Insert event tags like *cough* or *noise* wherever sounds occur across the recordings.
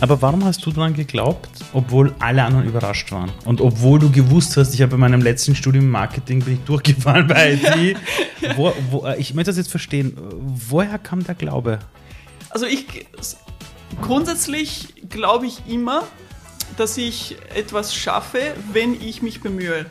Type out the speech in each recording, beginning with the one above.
Aber warum hast du daran geglaubt, obwohl alle anderen überrascht waren? Und obwohl du gewusst hast, ich habe bei meinem letzten Studium Marketing bin ich durchgefallen bei IT. *laughs* wo, wo, äh, ich möchte das jetzt verstehen. Woher kam der Glaube? Also ich grundsätzlich glaube ich immer, dass ich etwas schaffe, wenn ich mich bemühe.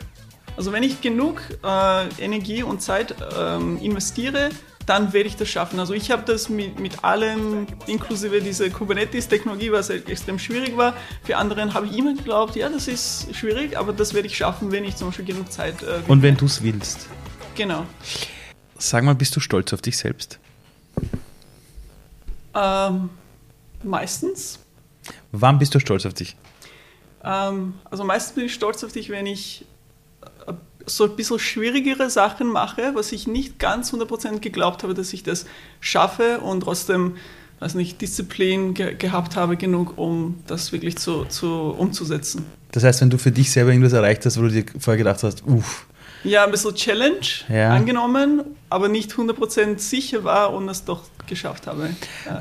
Also wenn ich genug äh, Energie und Zeit ähm, investiere, dann werde ich das schaffen. Also ich habe das mit, mit allem, inklusive dieser Kubernetes-Technologie, was halt extrem schwierig war. Für anderen habe ich immer geglaubt, ja, das ist schwierig, aber das werde ich schaffen, wenn ich zum Beispiel genug Zeit. Äh, und wenn du es willst. Genau. Sag mal, bist du stolz auf dich selbst? Ähm, meistens. Wann bist du stolz auf dich? Ähm, also meistens bin ich stolz auf dich, wenn ich so ein bisschen schwierigere Sachen mache, was ich nicht ganz 100% geglaubt habe, dass ich das schaffe und trotzdem weiß nicht, Disziplin ge gehabt habe genug, um das wirklich zu, zu, umzusetzen. Das heißt, wenn du für dich selber irgendwas erreicht hast, wo du dir vorher gedacht hast, uff. Ja, ein bisschen Challenge ja. angenommen, aber nicht 100% sicher war und es doch geschafft habe.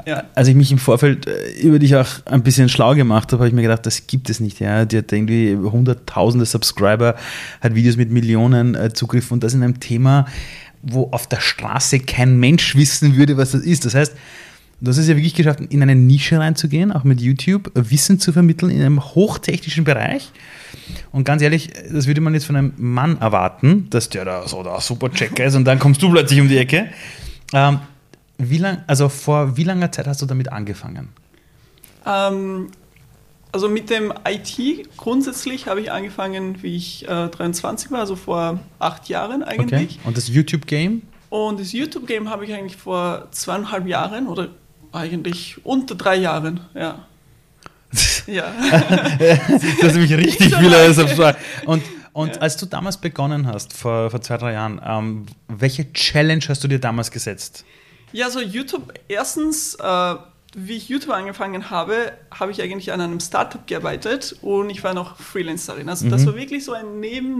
Ja. Als ich mich im Vorfeld äh, über dich auch ein bisschen schlau gemacht habe, habe ich mir gedacht, das gibt es nicht. Ja. Die hat irgendwie hunderttausende Subscriber, hat Videos mit Millionen äh, Zugriff und das in einem Thema, wo auf der Straße kein Mensch wissen würde, was das ist. Das heißt, du hast es ja wirklich geschafft, in eine Nische reinzugehen, auch mit YouTube, Wissen zu vermitteln in einem hochtechnischen Bereich. Und ganz ehrlich, das würde man jetzt von einem Mann erwarten, dass der da so der super Checker ist und dann kommst du plötzlich um die Ecke. Ähm, wie lang, also vor wie langer Zeit hast du damit angefangen? Ähm, also mit dem IT grundsätzlich habe ich angefangen, wie ich äh, 23 war, also vor acht Jahren eigentlich. Okay. Und das YouTube-Game? Und das YouTube-Game habe ich eigentlich vor zweieinhalb Jahren oder eigentlich unter drei Jahren, ja. Ja. das ist nämlich richtig viele. Und, und ja. als du damals begonnen hast, vor, vor zwei, drei Jahren, ähm, welche Challenge hast du dir damals gesetzt? Ja, so YouTube, erstens, äh, wie ich YouTube angefangen habe, habe ich eigentlich an einem Startup gearbeitet und ich war noch Freelancerin. Also mhm. das war wirklich so ein Neben,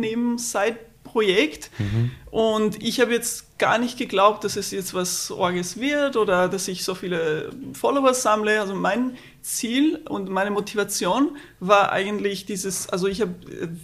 Side-Projekt. Mhm. Und ich habe jetzt gar nicht geglaubt, dass es jetzt was Orges wird oder dass ich so viele Follower sammle. Also mein Ziel und meine Motivation war eigentlich dieses, also ich habe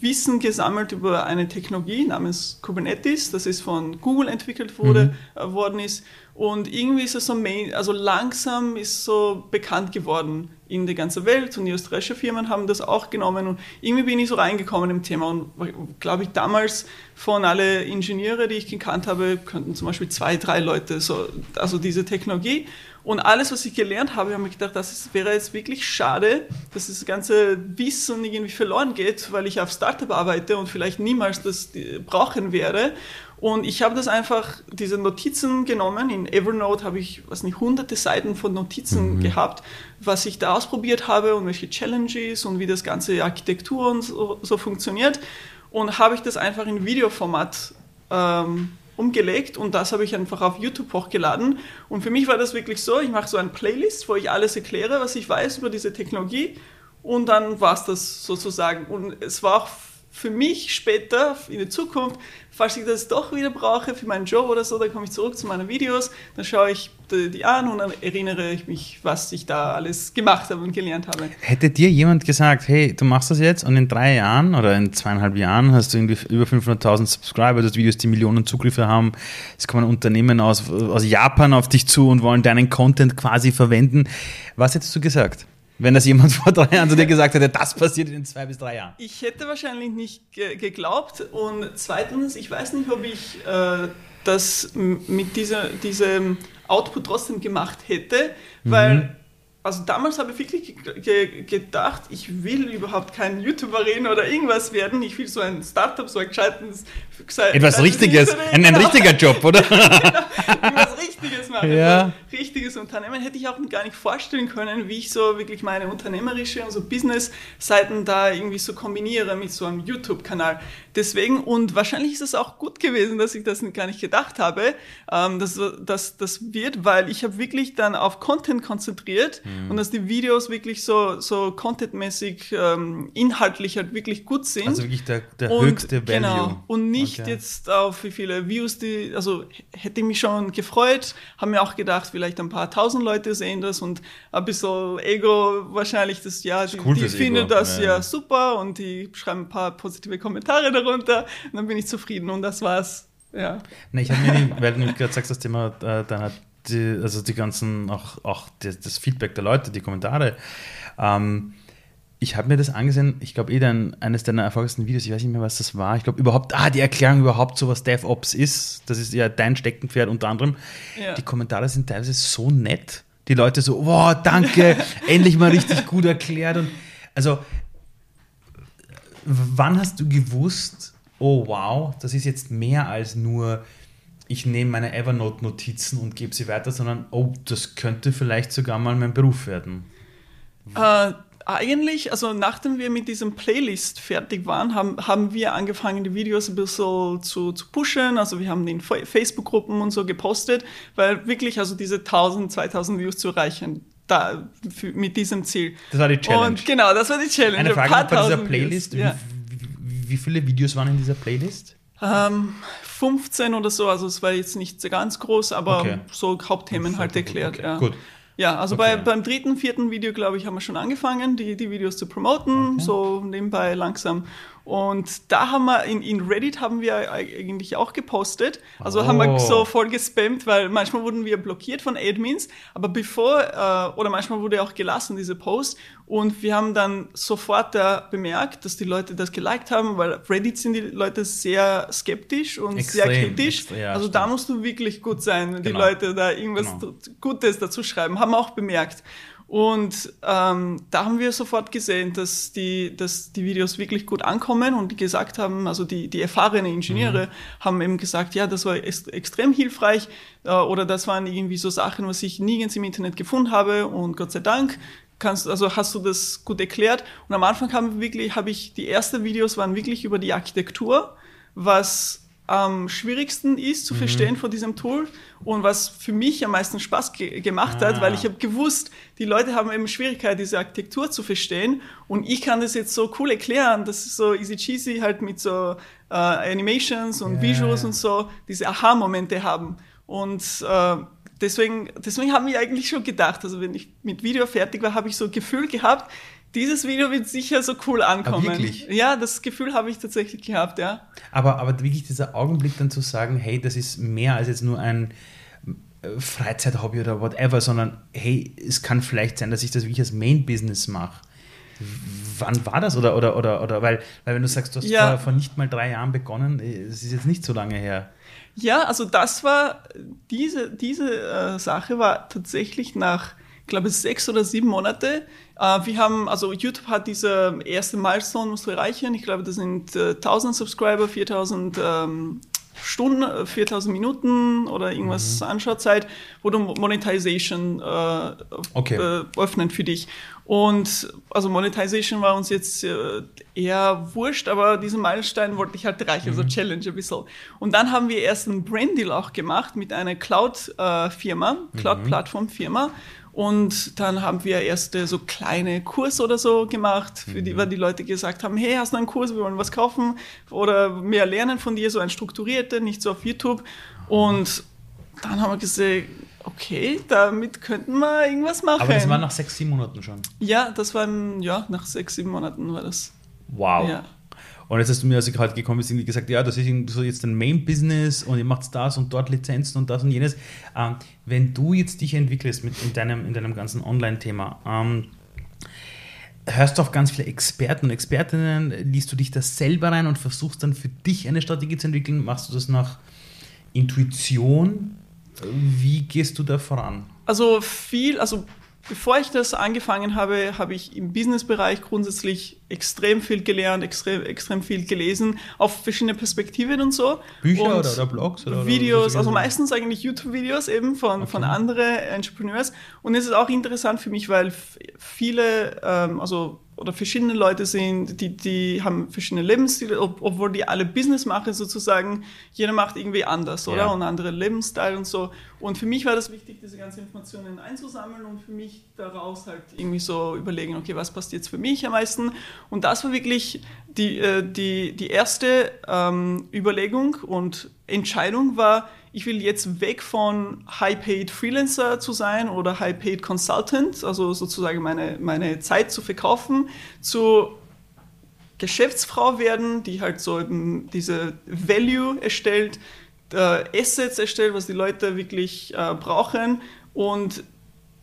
Wissen gesammelt über eine Technologie namens Kubernetes, das ist von Google entwickelt wurde, mhm. äh, worden ist und irgendwie ist es so, main, also langsam ist so bekannt geworden in der ganzen Welt und die österreichische Firmen haben das auch genommen und irgendwie bin ich so reingekommen im Thema und glaube ich damals von alle Ingenieure, die ich gekannt habe, könnten zum Beispiel zwei, drei Leute so, also diese Technologie und alles, was ich gelernt habe, habe ich gedacht, das ist, wäre jetzt wirklich schade, dass das ganze Wissen irgendwie verloren geht, weil ich auf Startup arbeite und vielleicht niemals das brauchen werde und ich habe das einfach, diese Notizen genommen. In Evernote habe ich, was nicht, hunderte Seiten von Notizen mhm. gehabt, was ich da ausprobiert habe und welche Challenges und wie das ganze Architektur und so, so funktioniert. Und habe ich das einfach in Videoformat ähm, umgelegt und das habe ich einfach auf YouTube hochgeladen. Und für mich war das wirklich so, ich mache so eine Playlist, wo ich alles erkläre, was ich weiß über diese Technologie. Und dann war es das sozusagen. Und es war auch für mich später in der Zukunft, falls ich das doch wieder brauche für meinen Job oder so, dann komme ich zurück zu meinen Videos, dann schaue ich die an und dann erinnere ich mich, was ich da alles gemacht habe und gelernt habe. Hätte dir jemand gesagt, hey, du machst das jetzt und in drei Jahren oder in zweieinhalb Jahren hast du irgendwie über 500.000 Subscriber, das Videos, die Millionen Zugriffe haben, es kommen Unternehmen aus, aus Japan auf dich zu und wollen deinen Content quasi verwenden. Was hättest du gesagt? Wenn das jemand *laughs* vor drei Jahren zu dir gesagt hätte, das passiert in zwei bis drei Jahren? Ich hätte wahrscheinlich nicht ge geglaubt. Und zweitens, ich weiß nicht, ob ich äh, das mit dieser, diesem Output trotzdem gemacht hätte, weil mhm also damals habe ich wirklich ge gedacht, ich will überhaupt kein YouTuberin oder irgendwas werden. Ich will so ein Startup, so ein gescheites. Etwas Richtiges, ein, ein, richtiger Job, oder? *laughs* genau, machen. Ja. Richtiges Unternehmen hätte ich auch gar nicht vorstellen können, wie ich so wirklich meine unternehmerische und so Business-Seiten da irgendwie so kombiniere mit so einem YouTube-Kanal. Deswegen, und wahrscheinlich ist es auch gut gewesen, dass ich das gar nicht gedacht habe, ähm, dass, dass das wird, weil ich habe wirklich dann auf Content konzentriert mhm. und dass die Videos wirklich so, so contentmäßig, ähm, inhaltlich halt wirklich gut sind. Also wirklich der, der und, höchste Value. Genau. Und nicht okay. jetzt auf wie viele Views die, also hätte ich mich schon gefreut, haben mir auch gedacht, vielleicht ein paar tausend Leute sehen das und ein bisschen Ego wahrscheinlich, das ja, die, cool die finden das ja. ja. super und die schreiben ein paar positive Kommentare darunter und dann bin ich zufrieden und das war's. Ja. Ne, ich habe mir, weil du gerade sagst, das Thema äh, deiner, die, also die ganzen, auch, auch das, das Feedback der Leute, die Kommentare. Ähm, ich habe mir das angesehen, ich glaube eh dann eines deiner erfolgreichsten Videos, ich weiß nicht mehr, was das war. Ich glaube überhaupt, ah, die Erklärung überhaupt so, was DevOps ist. Das ist ja dein Steckenpferd unter anderem. Ja. Die Kommentare sind teilweise so nett. Die Leute so, wow, danke, *laughs* endlich mal richtig gut erklärt. Und also, wann hast du gewusst, oh wow, das ist jetzt mehr als nur, ich nehme meine Evernote-Notizen und gebe sie weiter, sondern oh, das könnte vielleicht sogar mal mein Beruf werden. Äh, eigentlich, also nachdem wir mit diesem Playlist fertig waren, haben, haben wir angefangen, die Videos ein bisschen zu, zu pushen. Also wir haben in Fa- Facebook-Gruppen und so gepostet, weil wirklich also diese 1000, 2000 Views zu erreichen, da, für, mit diesem Ziel. Das war die Challenge. Und genau, das war die Challenge. Eine Ein Frage noch bei dieser Playlist. Views, ja. Wie, wie, viele Videos waren in dieser Playlist? Ähm, 15 oder so, also es war jetzt nicht ganz groß, aber Okay. so Hauptthemen halt erklärt. Okay, ja. gut. Ja, also Okay. bei, beim dritten, vierten Video, glaube ich, haben wir schon angefangen, die, die Videos zu promoten, so nebenbei langsam. Und da haben wir, in, in Reddit haben wir eigentlich auch gepostet. Also haben Oh. wir so voll gespammt, weil manchmal wurden wir blockiert von Admins, aber bevor, äh, oder manchmal wurde auch gelassen, diese Post. Und wir haben dann sofort da bemerkt, dass die Leute das geliked haben, weil auf Reddit sind die Leute sehr skeptisch und sehr Extrem, kritisch. extra- ja, also da stimmt. musst du wirklich gut sein, wenn Genau. die Leute da irgendwas Genau. Gutes dazu schreiben, haben wir auch bemerkt. Und ähm, da haben wir sofort gesehen, dass die, dass die Videos wirklich gut ankommen und die gesagt haben, also die, die erfahrenen Ingenieure Mhm. haben eben gesagt, ja, das war ex extrem hilfreich äh, oder das waren irgendwie so Sachen, was ich nirgends im Internet gefunden habe und Gott sei Dank kannst, also hast du das gut erklärt. Und am Anfang haben wir wirklich, habe ich, die ersten Videos waren wirklich über die Architektur, was am schwierigsten ist Mhm. zu verstehen von diesem Tool und was für mich am meisten Spaß ge gemacht Ah. hat, weil ich habe gewusst, die Leute haben eben Schwierigkeit, diese Architektur zu verstehen und ich kann das jetzt so cool erklären, das ist so easy cheesy halt mit so äh, Animations und Ja. Visuals und so, diese Aha-Momente haben und äh, deswegen, deswegen haben wir eigentlich schon gedacht, also wenn ich mit Video fertig war, habe ich so ein Gefühl gehabt, dieses Video wird sicher so cool ankommen. wirklich? Ja, das Gefühl habe ich tatsächlich gehabt, ja. Aber, aber wirklich dieser Augenblick dann zu sagen, hey, das ist mehr als jetzt nur ein äh, Freizeithobby oder whatever, sondern hey, es kann vielleicht sein, dass ich das wirklich als Main-Business mache. Wann war das? Oder, oder, oder, oder weil, weil wenn du sagst, du hast Ja. vor, vor nicht mal drei Jahren begonnen, äh, es ist jetzt nicht so lange her. Ja, also das war, diese, diese äh, Sache war tatsächlich nach, ich glaube, sechs oder sieben Monate. Äh, wir haben, also YouTube hat diese erste Milestone muss erreichen. Ich glaube, das sind äh, 1000 Subscriber, 4000 ähm, Stunden, äh, 4000 Minuten oder irgendwas Anschauzeit, wo du Monetization äh, Okay. äh, öffnen für dich. Und also Monetization war uns jetzt äh, eher wurscht, aber diesen Meilenstein wollte ich halt erreichen, so Challenge ein bisschen. Und dann haben wir erst einen Brand-Deal auch gemacht mit einer Cloud-Firma, Cloud-Plattform-Firma. Und dann haben wir erste so kleine Kurs oder so gemacht, für die, weil die Leute gesagt haben, hey, hast du einen Kurs, wir wollen was kaufen oder mehr lernen von dir, so ein strukturierter, nicht so auf YouTube. Und dann haben wir gesagt, okay, damit könnten wir irgendwas machen. Aber das war nach sechs, sieben Monaten schon. Ja, das waren, ja, nach sechs, sieben Monaten war das. Wow. Ja. Und jetzt hast du mir, als ich heute gekommen bin, irgendwie gesagt, ja, das ist so jetzt ein Main-Business und ihr macht das und dort Lizenzen und das und jenes. Ähm, wenn du jetzt dich entwickelst mit in deinem, in deinem ganzen Online-Thema, ähm, hörst du auf ganz viele Experten und Expertinnen, liest du dich das selber rein und versuchst dann für dich eine Strategie zu entwickeln? Machst du das nach Intuition? Wie gehst du da voran? Also viel, also bevor ich das angefangen habe, habe ich im Businessbereich grundsätzlich extrem viel gelernt, extrem, extrem viel gelesen, auf verschiedene Perspektiven und so. Bücher und oder, oder Blogs? Oder, Videos, oder also meistens eigentlich YouTube-Videos eben von, von anderen Entrepreneurs. Und es ist auch interessant für mich, weil viele, ähm, also oder verschiedene Leute sind, die, die haben verschiedene Lebensstile, ob, obwohl die alle Business machen sozusagen. Jeder macht irgendwie anders, oder? Ja. Und andere Lebensstil und so. Und für mich war das wichtig, diese ganzen Informationen einzusammeln und für mich daraus halt irgendwie so überlegen, okay, was passt jetzt für mich am meisten? Und das war wirklich die, äh, die, die erste ähm, Überlegung und Entscheidung war, ich will jetzt weg von High-Paid Freelancer zu sein oder High-Paid Consultant, also sozusagen meine, meine Zeit zu verkaufen, zu Geschäftsfrau werden, die halt so diese Value erstellt, äh, Assets erstellt, was die Leute wirklich äh, brauchen und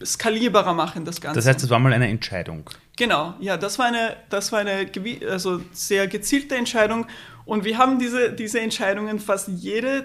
skalierbarer machen das Ganze. Das heißt, das war mal eine Entscheidung. Genau, ja, das war eine, das war eine also sehr gezielte Entscheidung und wir haben diese, diese Entscheidungen fast jede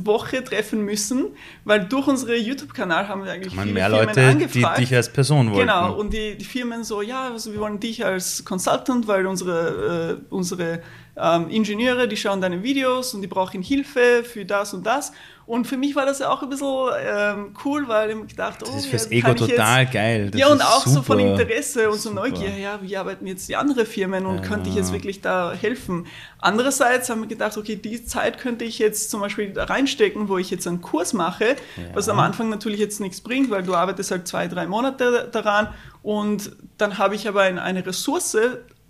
Woche treffen müssen, weil durch unseren YouTube-Kanal haben wir eigentlich viele mehr Firmen Leute, angefragt. die dich als Person wollen. Genau, und die, die Firmen so, ja, also wir wollen dich als Consultant, weil unsere, äh, unsere ähm, Ingenieure, die schauen deine Videos und die brauchen Hilfe für das und das. Und für mich war das ja auch ein bisschen ähm, cool, weil ich gedacht, oh, das ist fürs Ego total jetzt, geil. Das ja, und auch super, so von Interesse und so Neugier, ja, wie arbeiten jetzt die anderen Firmen und ja. könnte ich jetzt wirklich da helfen? Andererseits haben wir gedacht, okay, die Zeit könnte ich jetzt zum Beispiel da reinstecken, wo ich jetzt einen Kurs mache, ja. was am Anfang natürlich jetzt nichts bringt, weil du arbeitest halt zwei, drei Monate daran und dann habe ich aber eine Ressource,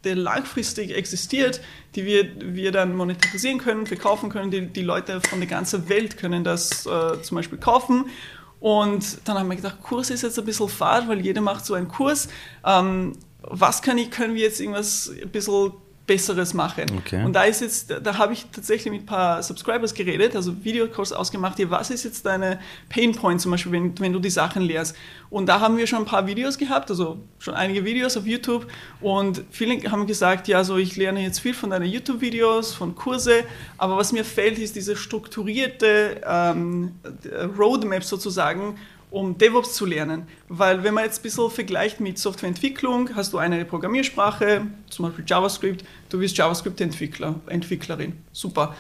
der langfristig existiert, die wir, wir dann monetarisieren können, verkaufen können. Die, die Leute von der ganzen Welt können das äh, zum Beispiel kaufen. Und dann haben wir gedacht, Kurs ist jetzt ein bisschen fad, weil jeder macht so einen Kurs. Ähm, was kann ich, können wir jetzt irgendwas ein bisschen Besseres machen. Okay. Und da ist jetzt, da habe ich tatsächlich mit ein paar Subscribers geredet, also Videokurs ausgemacht, hier, was ist jetzt deine Pain Point zum Beispiel, wenn, wenn du die Sachen lehrst. Und da haben wir schon ein paar Videos gehabt, also schon einige Videos auf YouTube und viele haben gesagt, ja, so ich lerne jetzt viel von deinen YouTube-Videos, von Kurse, aber was mir fehlt, ist diese strukturierte ähm, Roadmap sozusagen, um DevOps zu lernen. Weil wenn man jetzt ein bisschen vergleicht mit Softwareentwicklung, hast du eine Programmiersprache, zum Beispiel JavaScript, du bist JavaScript-Entwickler, Entwicklerin. Super.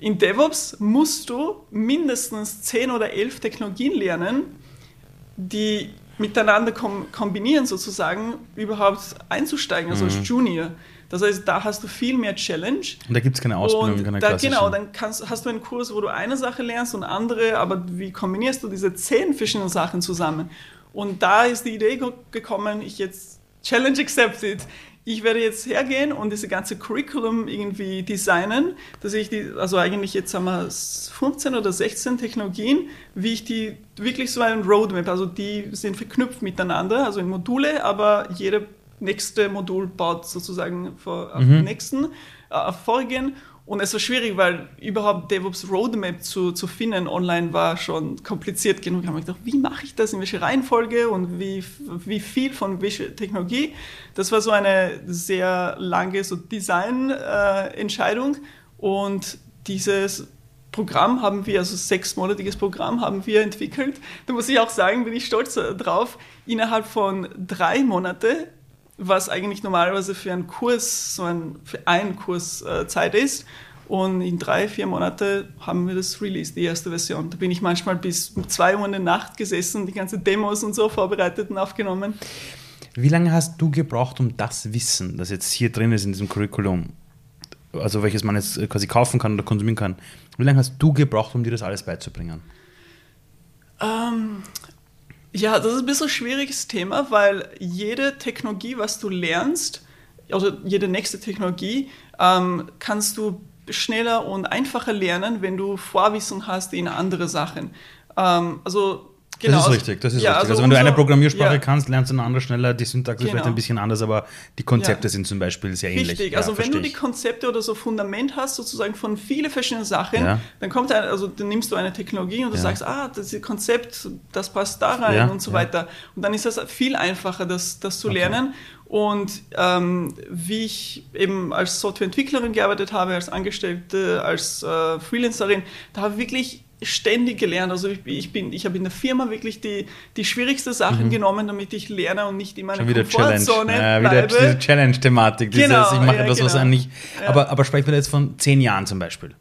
In DevOps musst du mindestens 10 oder 11 Technologien lernen, die miteinander kombinieren sozusagen, überhaupt einzusteigen, also mhm. als Junior. Das heißt, da hast du viel mehr Challenge. Und da gibt es keine Ausbildung, keine da, Genau, dann kannst, hast du einen Kurs, wo du eine Sache lernst und andere, aber wie kombinierst du diese zehn verschiedenen Sachen zusammen? Und da ist die Idee gekommen, ich jetzt Challenge accepted. Ich werde jetzt hergehen und diese ganze Curriculum irgendwie designen, dass ich die, also eigentlich jetzt haben wir 15 oder 16 Technologien, wie ich die wirklich so ein Roadmap, also die sind verknüpft miteinander, also in Module, aber jede nächste Modul baut sozusagen vor, auf mhm. den nächsten, äh, vorigen. Und es war schwierig, weil überhaupt DevOps Roadmap zu, zu finden online war schon kompliziert genug. Ich habe gedacht, wie mache ich das, in welche Reihenfolge und wie, wie viel von welcher Technologie. Das war so eine sehr lange so Design-Entscheidung. Äh, und dieses Programm haben wir, also sechsmonatiges Programm haben wir entwickelt. Da muss ich auch sagen, bin ich stolz drauf. Innerhalb von drei Monaten was eigentlich normalerweise für einen Kurs, so ein, für einen Kurs äh, Zeit ist. Und in drei, vier Monaten haben wir das released, die erste Version. Da bin ich manchmal bis zwei Uhr in der Nacht gesessen, die ganzen Demos und so vorbereitet und aufgenommen. Wie lange hast du gebraucht, um das Wissen, das jetzt hier drin ist in diesem Curriculum, also welches man jetzt quasi kaufen kann oder konsumieren kann, wie lange hast du gebraucht, um dir das alles beizubringen? Ähm, ja, das ist ein bisschen ein schwieriges Thema, weil jede Technologie, was du lernst, also jede nächste Technologie, ähm, kannst du schneller und einfacher lernen, wenn du Vorwissen hast in andere Sachen. Ähm, also Genau. Das ist richtig, das ist ja, richtig. Also, also wenn du eine Programmiersprache ja. kannst, lernst du eine andere schneller, die Syntax genau. ist vielleicht ein bisschen anders, aber die Konzepte ja. sind zum Beispiel sehr ähnlich. Richtig, also wenn du die Konzepte oder so Fundament hast, sozusagen von vielen verschiedenen Sachen, dann kommt ein, also dann nimmst du eine Technologie und du sagst, ah, das Konzept, das passt da rein und so weiter. Und dann ist das viel einfacher, das, das zu okay. lernen. Und ähm, wie ich eben als Softwareentwicklerin gearbeitet habe, als Angestellte, als äh, Freelancerin, da habe ich wirklich ständig gelernt. Also ich, ich bin, ich habe in der Firma wirklich die, die schwierigsten Sachen mhm. genommen, damit ich lerne und nicht in meiner Komfortzone Challenge. Ja, wieder diese Challenge-Thematik. Genau, ich mache ja, etwas, genau. was eigentlich. Ja. Aber, aber sprechen wir jetzt von zehn Jahren zum Beispiel.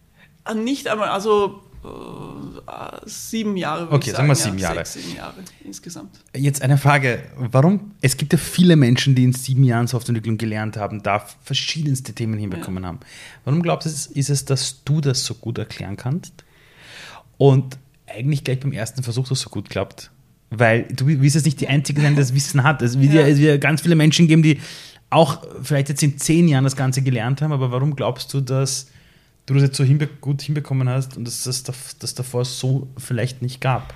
Ah, nicht einmal, also äh, sieben Jahre. Okay, sagen, sagen wir sieben ja, Jahre. Sechs, sieben Jahre insgesamt. Jetzt eine Frage: Warum? Es gibt ja viele Menschen, die in sieben Jahren Softwareentwicklung gelernt haben, da verschiedenste Themen hinbekommen ja. haben. Warum glaubst du, ist es, dass du das so gut erklären kannst? Und eigentlich gleich beim ersten Versuch das so gut klappt. Weil du wirst jetzt nicht die Einzige sein, die das Wissen hat. Es wird ja. ja ganz viele Menschen geben, die auch vielleicht jetzt in zehn Jahren das Ganze gelernt haben, aber warum glaubst du, dass du das jetzt so hinbe gut hinbekommen hast und dass das, das davor so vielleicht nicht gab?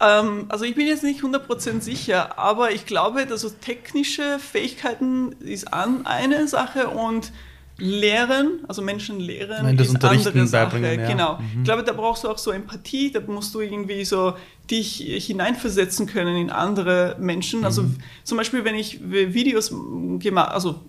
Ähm, also ich bin jetzt nicht 100% sicher, aber ich glaube, dass so technische Fähigkeiten ist an eine Sache und Lehren, also Menschen lehren, Nein, das ist andere Sache. Ja. Genau. Mhm. Ich glaube, da brauchst du auch so Empathie, da musst du irgendwie so dich hineinversetzen können in andere Menschen. Also mhm. zum Beispiel, wenn ich Videos gemacht, also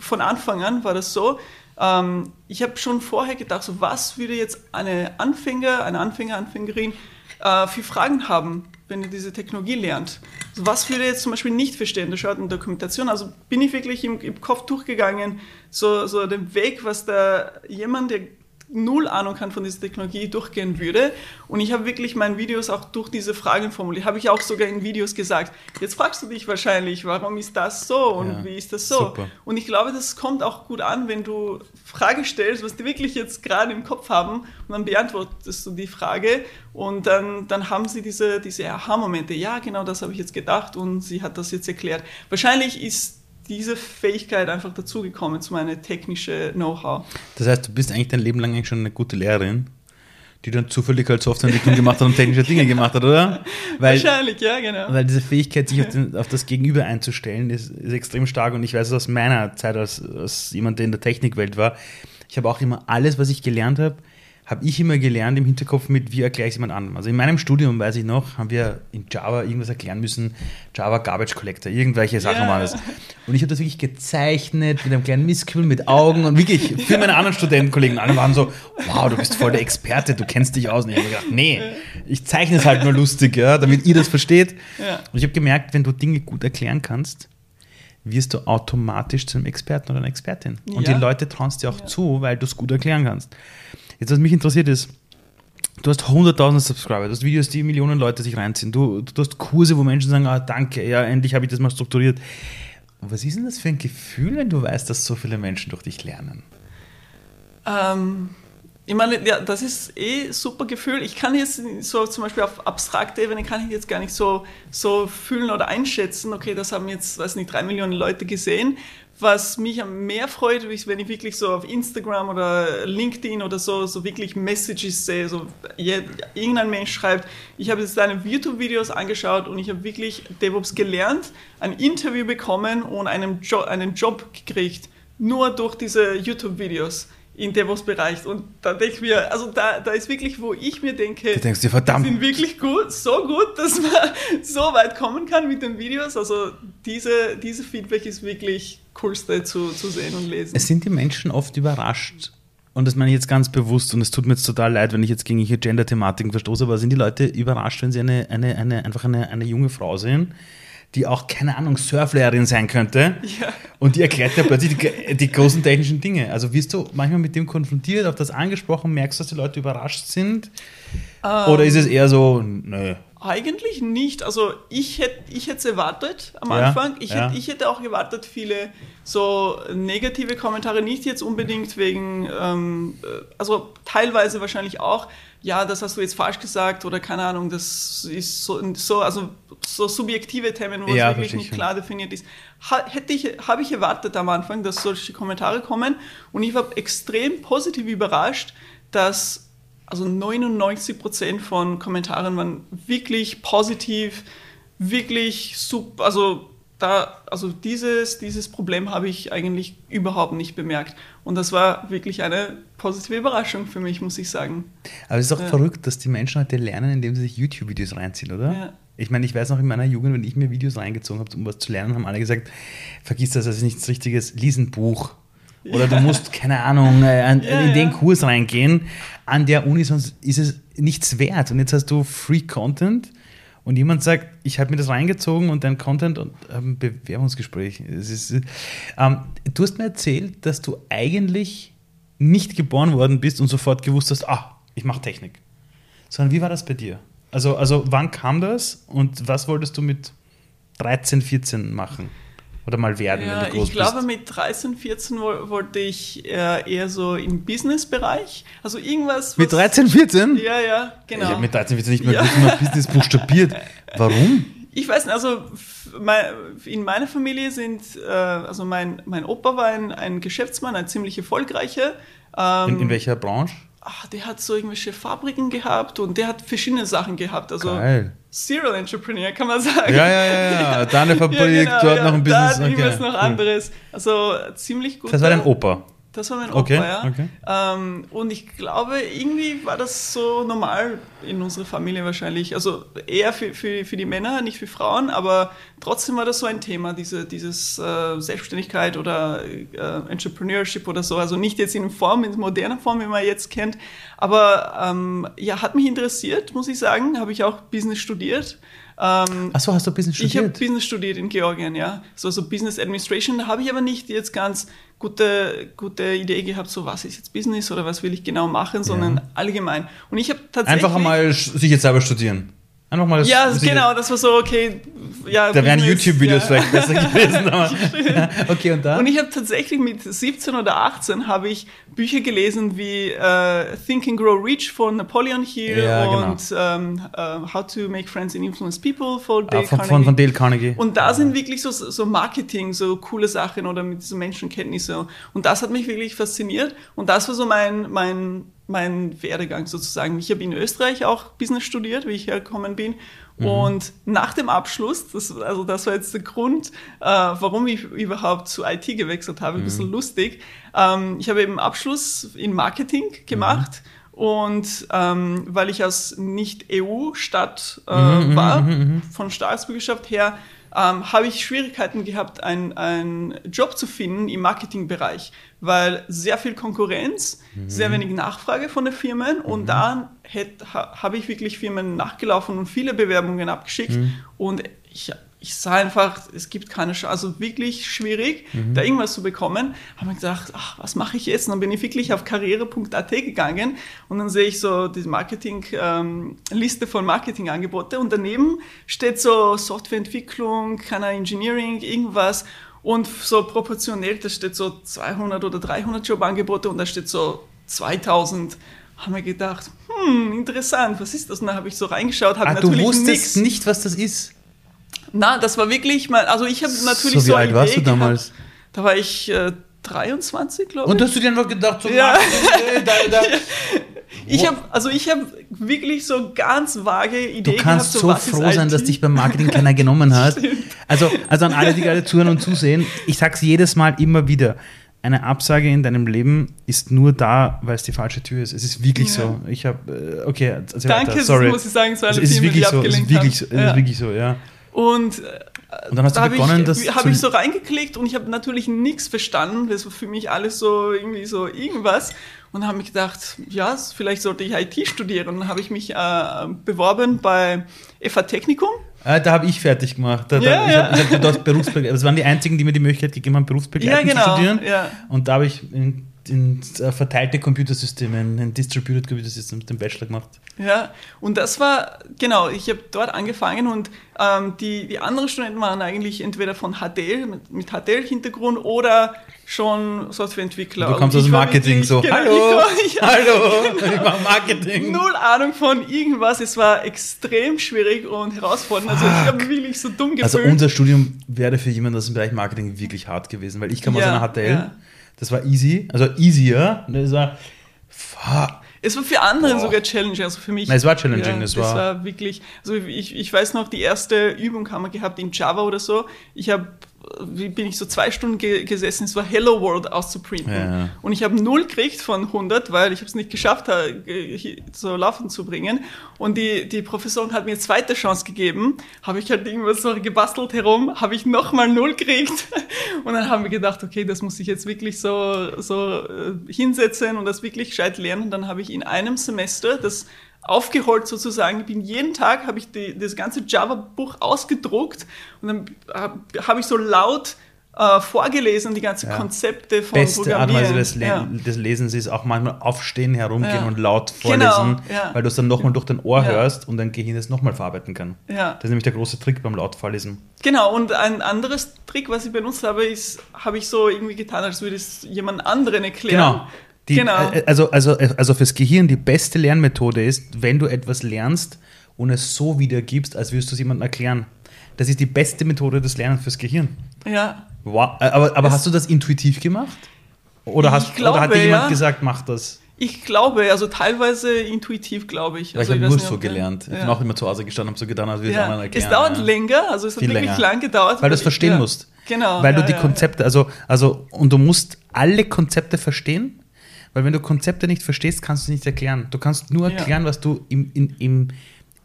von Anfang an war das so, ähm, ich habe schon vorher gedacht, so was würde jetzt eine Anfänger, eine Anfänger, Anfängerin äh, für Fragen haben, wenn ihr diese Technologie lernt. Also was würde ihr jetzt zum Beispiel nicht verstehen? Da schaut in Dokumentation, also bin ich wirklich im, im Kopf durchgegangen, so, so den Weg, was da jemand, der null Ahnung kann von dieser Technologie durchgehen würde. Und ich habe wirklich meine Videos auch durch diese Fragen formuliert. Habe ich auch sogar in Videos gesagt. Jetzt fragst du dich wahrscheinlich, warum ist das so und ja, wie ist das so? Super. Und ich glaube, das kommt auch gut an, wenn du Frage stellst, was die wirklich jetzt gerade im Kopf haben und dann beantwortest du die Frage und dann, dann haben sie diese, diese Aha-Momente. Ja, genau das habe ich jetzt gedacht und sie hat das jetzt erklärt. Wahrscheinlich ist diese Fähigkeit einfach dazugekommen zu meinem technischen Know-how. Das heißt, du bist eigentlich dein Leben lang eigentlich schon eine gute Lehrerin, die dann zufällig halt Softwareentwicklung gemacht hat und technische Dinge gemacht hat, oder? *laughs* Weil, Wahrscheinlich, ja, genau. Weil diese Fähigkeit, sich auf, den, auf das Gegenüber einzustellen, ist, ist, extrem stark und ich weiß es aus meiner Zeit als, als jemand, der in der Technikwelt war. Ich habe auch immer alles, was ich gelernt habe, habe ich immer gelernt im Hinterkopf mit, wie erkläre ich es jemand an. Also in meinem Studium, weiß ich noch, haben wir in Java irgendwas erklären müssen, Java Garbage Collector, irgendwelche Sachen yeah. waren das. Und ich habe das wirklich gezeichnet mit einem kleinen Misskübel, mit Augen und wirklich für meine anderen Studentenkollegen. Alle waren so, wow, du bist voll der Experte, du kennst dich aus. Und ich habe gedacht, nee, ich zeichne es halt nur lustig, ja, damit ihr das versteht. Ja. Und ich habe gemerkt, wenn du Dinge gut erklären kannst, wirst du automatisch zu einem Experten oder einer Expertin. Und ja. die Leute trauen es dir auch ja. zu, weil du es gut erklären kannst. Jetzt, was mich interessiert ist, du hast 100.000 Subscriber, du hast Videos, die Millionen Leute sich reinziehen, du, du hast Kurse, wo Menschen sagen, ah, danke, ja, endlich habe ich das mal strukturiert. Und was ist denn das für ein Gefühl, wenn du weißt, dass so viele Menschen durch dich lernen? Ähm, ich meine, ja, das ist eh super Gefühl. Ich kann jetzt so zum Beispiel auf abstrakter Ebene kann ich jetzt gar nicht so, so fühlen oder einschätzen, okay, das haben jetzt, weiß nicht, drei Millionen Leute gesehen. Was mich am mehr freut, wenn ich wirklich so auf Instagram oder LinkedIn oder so, so wirklich Messages sehe, so irgendein Mensch schreibt, ich habe jetzt deine YouTube-Videos angeschaut und ich habe wirklich DevOps gelernt, ein Interview bekommen und einen, jo einen Job gekriegt, nur durch diese YouTube-Videos in DevOps-Bereich. Und da denke ich mir, also da, da ist wirklich, wo ich mir denke, du denkst dir, verdammt. die sind wirklich gut, so gut, dass man *laughs* so weit kommen kann mit den Videos. Also diese, diese Feedback ist wirklich Coolste zu, zu sehen und lesen. Es sind die Menschen oft überrascht. Und das meine ich jetzt ganz bewusst und es tut mir jetzt total leid, wenn ich jetzt gegen Gender-Thematiken verstoße, aber sind die Leute überrascht, wenn sie eine, eine, eine, einfach eine, eine junge Frau sehen, die auch, keine Ahnung, Surflehrerin sein könnte. Ja. Und die erklärt ja plötzlich die, die, großen technischen Dinge. Also wirst du manchmal mit dem konfrontiert, auf das angesprochen, merkst, dass die Leute überrascht sind? Ähm. Oder ist es eher so, nö, eigentlich nicht. Also ich hätte ich es erwartet am ja, Anfang. Ich, ja. hätte, ich hätte auch erwartet, viele so negative Kommentare, nicht jetzt unbedingt wegen, ähm, äh, also teilweise wahrscheinlich auch, ja, das hast du jetzt falsch gesagt oder keine Ahnung, das ist so, so also so subjektive Themen, wo ja, es wirklich nicht klar definiert ist. hätte ich, habe ich erwartet am Anfang, dass solche Kommentare kommen und ich war extrem positiv überrascht, dass also 99 Prozent von Kommentaren waren wirklich positiv, wirklich super, also da, also dieses, dieses Problem habe ich eigentlich überhaupt nicht bemerkt. Und das war wirklich eine positive Überraschung für mich, muss ich sagen. Aber es ist auch ja. verrückt, dass die Menschen heute lernen, indem sie sich YouTube-Videos reinziehen, oder? Ja. Ich meine, ich weiß noch in meiner Jugend, wenn ich mir Videos reingezogen habe, um was zu lernen, haben alle gesagt, vergiss das, das ist nichts Richtiges, lies ein Buch. Oder ja. du musst, keine Ahnung, äh, in den Kurs reingehen an der Uni, sonst ist es nichts wert. Und jetzt hast du Free Content und jemand sagt, ich habe mir das reingezogen und dein Content und ein Bewerbungsgespräch. Ist, ähm, du hast mir erzählt, dass du eigentlich nicht geboren worden bist und sofort gewusst hast, ah, ich mache Technik. Sondern wie war das bei dir? Also, also wann kam das und was wolltest du mit 13, 14 machen? Oder mal werden, ja, wenn du groß ich glaube, bist? mit 13, 14 woll- wollte ich äh, eher so im Business-Bereich. Also irgendwas. Mit 13, 14? Ja, ja, genau. Ich habe mit 13, 14 nicht mehr Ja. gewusst, Business buchstabiert. *laughs* Warum? Ich weiß nicht, also in meiner Familie sind, äh, also mein, mein Opa war ein, ein Geschäftsmann, ein ziemlich erfolgreicher. Ähm, In, in welcher Branche? ach, der hat so irgendwelche Fabriken gehabt und der hat verschiedene Sachen gehabt. Also Geil. Serial Entrepreneur kann man sagen. Ja, ja, ja, ja. *laughs* Da eine Fabrik, dort noch ein Da Business. hat irgendwas noch cool. anderes. Also ziemlich gut. Das war dein Opa. Das war mein Opa, Okay, ja. okay. Ähm, und ich glaube, irgendwie war das so normal in unserer Familie wahrscheinlich. Also eher für, für, für die Männer, nicht für Frauen, aber trotzdem war das so ein Thema, diese dieses äh, Selbstständigkeit oder äh, Entrepreneurship oder so. Also nicht jetzt in Form, in moderner Form, wie man jetzt kennt. Aber ähm, ja, hat mich interessiert, muss ich sagen. Habe ich auch Business studiert. Ähm, Achso, hast du Business ich habe studiert? Business studiert in Georgien, ja. So, so Business Administration Da habe ich aber nicht jetzt ganz gute, gute Idee gehabt, so was ist jetzt Business oder was will ich genau machen, sondern allgemein. Und ich habe tatsächlich. Einfach einmal sich jetzt selber studieren. Einfach mal das Ja, sich- genau, das war so, okay. Ja, Da wären YouTube-Videos ja. vielleicht besser *laughs* gewesen. Aber *laughs* ja, *laughs* okay, und da? Und ich habe tatsächlich mit 17 oder 18 habe ich Bücher gelesen wie äh, Think and Grow Rich von Napoleon Hill Ja, genau. und ähm, äh, How to Make Friends and Influence People von Dale Ah, von, Carnegie. von, von Dale Carnegie. Und da sind wirklich so, so Marketing, so coole Sachen oder mit so Menschenkenntnisse. Und das hat mich wirklich fasziniert. Und das war so mein, mein, mein Werdegang sozusagen. Ich habe in Österreich auch Business studiert, wie ich hergekommen bin. Und nach dem Abschluss, das, also das war jetzt der Grund, äh, warum ich überhaupt zu IT gewechselt habe, ein bisschen lustig. Ähm, ich habe eben Abschluss in Marketing gemacht. Und ähm, weil ich aus Nicht-EU-Stadt äh, war, von Staatsbürgerschaft her, ähm, habe ich Schwierigkeiten gehabt, einen Job zu finden im Marketingbereich, weil sehr viel Konkurrenz, sehr wenig Nachfrage von den Firmen und dann hätt- ha, habe ich wirklich Firmen nachgelaufen und viele Bewerbungen abgeschickt und ich, ich sah einfach, es gibt keine Chance, also wirklich schwierig, da irgendwas zu bekommen. Habe mir gedacht, ach, was mache ich jetzt? Und dann bin ich wirklich auf karriere.at gegangen und dann sehe ich so die Marketing-Liste von Marketingangebote und daneben steht so Softwareentwicklung, keine Engineering, irgendwas. Und so proportionell, da steht so 200 oder 300 Jobangebote und da steht so 2000. Haben wir gedacht, hm, interessant, was ist das? Und dann habe ich so reingeschaut, habe ah, du natürlich wusstest nichts. nicht, was das ist. Na, das war wirklich mal, also ich habe natürlich So, wie so, alt eine warst Idee du damals? Gehabt. Da war ich äh, 23, glaube ich. Und hast du dir einfach gedacht, so, Ja. Marketing, da, da. *laughs* Ich habe also ich habe wirklich so ganz vage Ideen Du kannst gehabt, so ist froh sein, dass dich beim Marketing keiner genommen hat. *laughs* Also, also an alle, die gerade zuhören und zusehen, ich sag's jedes Mal immer wieder. Eine Absage in deinem Leben ist nur da, weil es die falsche Tür ist. Es ist wirklich Ja. so. Ich habe, äh, okay, Danke, weiter. das Sorry. muss ich sagen, so eine es ist wirklich so. Es ist wirklich so. Es ist wirklich so, ja. Und äh, Und dann hast du da habe begonnen, ich, das hab zu- ich so reingeklickt und ich habe natürlich nichts verstanden. Das war für mich alles so irgendwie so irgendwas. Und habe mich gedacht, ja, vielleicht sollte ich IT studieren. Und dann habe ich mich äh, beworben bei FA Technikum. Ah, da habe ich fertig gemacht. Da, Ja, da, ich ja. habe hab dort Berufsbegleitung. Das waren die einzigen, die mir die Möglichkeit gegeben haben, Berufsbegleitung Ja, genau, zu studieren. ja. Und da habe ich in, in äh, verteilte Computersysteme, in, Distributed Computer Systems, den Bachelor gemacht. Ja, und das war, genau, ich habe dort angefangen und ähm, die, die anderen Studenten waren eigentlich entweder von HTL, mit, mit HTL-Hintergrund oder schon Softwareentwickler. Du kommst aus ich Marketing wirklich- so, genau, hallo, ich war- *laughs* ja, hallo, ich mache Marketing. Null Ahnung von irgendwas. Es war extrem schwierig und herausfordernd. Also ich habe wirklich so dumm gefühlt. Also unser Studium wäre für jemanden aus dem Bereich Marketing wirklich hart gewesen, weil ich kam aus Ja, einer HTL, ja. Das war easy, also easier. Das war, fuck. Es war für andere Boah. sogar challenging, also für mich. Nein, es war challenging, Ja, es das war- war wirklich, also ich, ich weiß noch, die erste Übung haben wir gehabt in Java oder so. Ich habe, bin ich so zwei Stunden ge gesessen, es war Hello World auszuprinten. Ja. Und ich habe null gekriegt von 100, weil ich es nicht geschafft habe, so laufen zu bringen. Und die, die Professorin hat mir zweite Chance gegeben, habe ich halt irgendwas so gebastelt herum, habe ich nochmal null gekriegt. *laughs* Und dann haben wir gedacht, okay, das muss ich jetzt wirklich so, so äh, hinsetzen und das wirklich gescheit lernen. Und dann habe ich in einem Semester das aufgeholt sozusagen. Ich bin jeden Tag habe ich die, das ganze Java-Buch ausgedruckt und dann habe hab ich so laut äh, vorgelesen, die ganzen ja. Konzepte von Beste Programmieren. Art und Weise des, Le ja. des Lesens ist auch manchmal aufstehen, herumgehen ja. und laut genau, vorlesen, genau, weil du es dann nochmal durch dein Ohr hörst und dein Gehirn es nochmal verarbeiten kann. Das ist nämlich der große Trick beim laut vorlesen. Genau, und ein anderes Trick, was ich benutzt habe, ist, habe ich so irgendwie getan, als würde es jemand anderen erklären. Genau. Die, genau. Äh, also, also, also fürs Gehirn die beste Lernmethode ist, wenn du etwas lernst und es so wiedergibst, als würdest du es jemandem erklären. Das ist die beste Methode des Lernens fürs Gehirn. Ja. Wow. Äh, aber, aber hast du das intuitiv gemacht? Oder, hast, glaube, oder hat dir jemand ja. gesagt, mach das? Ich glaube, also teilweise intuitiv, glaube ich. Also ich habe nur so gelernt. Ja. Ich bin auch immer zu Hause gestanden und so getan, als würde ich ja. anderen erklären. Es dauert ja. länger, also es hat wirklich länger. lang gedauert. Weil du es verstehen musst. Genau. Weil du die Konzepte, also, also, und du musst alle Konzepte verstehen, weil wenn du Konzepte nicht verstehst, kannst du es nicht erklären. Du kannst nur erklären, was du im, im, im,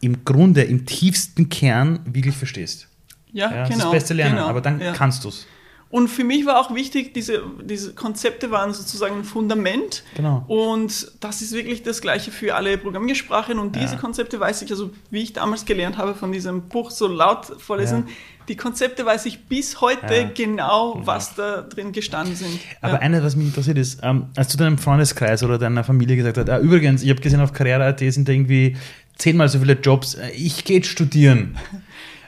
im Grunde, im tiefsten Kern wirklich verstehst. Ja, ja genau. Das ist das beste Lernen, genau, aber dann kannst du es. Und für mich war auch wichtig, diese, diese Konzepte waren sozusagen ein Fundament. Genau. Und das ist wirklich das Gleiche für alle Programmiersprachen. Und diese ja. Konzepte weiß ich, also wie ich damals gelernt habe von diesem Buch so laut vorlesen, ja. Die Konzepte weiß ich bis heute ja. genau, was da drin gestanden sind. Aber eine, was mich interessiert ist, ähm, als du deinem Freundeskreis oder deiner Familie gesagt hast, ah, übrigens, ich habe gesehen auf Karriere.at sind da irgendwie zehnmal so viele Jobs, äh, ich gehe studieren. *laughs*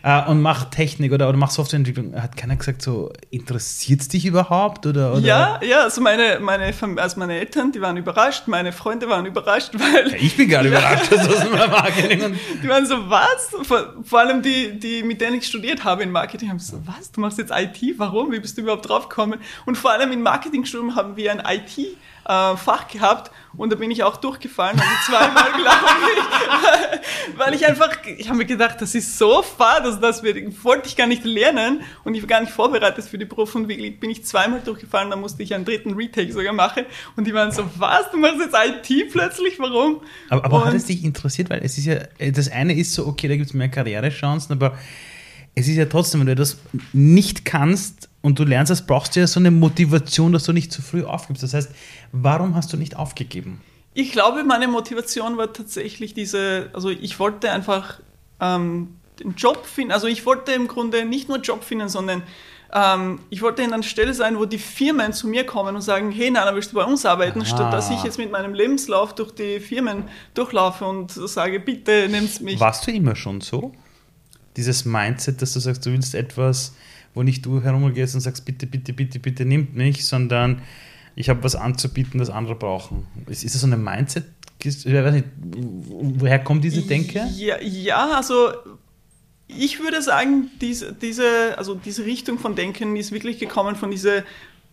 äh, und mach Technik oder, oder mach Softwareentwicklung. Hat keiner gesagt, so interessiert es dich überhaupt? Oder, oder? Ja, ja, also meine, meine, also meine Eltern, die waren überrascht, meine Freunde waren überrascht, *laughs* weil. Ja, ich bin gar nicht überrascht, dass das mal Marketing und *laughs* Die waren so, was? Vor, vor, allem die, die, mit denen ich studiert habe in Marketing, haben so, was? Du machst jetzt IT? Warum? Wie bist du überhaupt drauf gekommen? Und vor allem im Marketingstudium haben wir ein IT- äh, Fach gehabt und da bin ich auch durchgefallen, also zweimal *laughs* glaube ich, *laughs* weil ich einfach, ich habe mir gedacht, das ist so fad, also das wollte ich gar nicht lernen und ich war gar nicht vorbereitet für die Prof und wirklich bin ich zweimal durchgefallen, da musste ich einen dritten Retake sogar machen und die waren so, was, du machst jetzt IT plötzlich, warum? Aber, aber hat es dich interessiert, weil es ist ja, das eine ist so, okay, da gibt es mehr Karrierechancen, aber es ist ja trotzdem, wenn du das nicht kannst und du lernst das, brauchst du ja so eine Motivation, dass du nicht zu früh aufgibst. Das heißt, warum hast du nicht aufgegeben? Ich glaube, meine Motivation war tatsächlich diese, also ich wollte einfach ähm, den Job finden, also ich wollte im Grunde nicht nur Job finden, sondern ähm, ich wollte in einer Stelle sein, wo die Firmen zu mir kommen und sagen, hey Nana, willst du bei uns arbeiten? Aha. Statt dass ich jetzt mit meinem Lebenslauf durch die Firmen durchlaufe und sage, bitte nimm's mich. Warst du immer schon so? dieses Mindset, dass du sagst, du willst etwas, wo nicht du herumgehst und sagst, bitte, bitte, bitte, bitte nimmt mich, sondern ich habe was anzubieten, das andere brauchen. Ist, ist das so ein Mindset? Ich weiß nicht, woher kommt diese Denke? Ja, ja also ich würde sagen, diese, diese, also diese Richtung von Denken ist wirklich gekommen von dieser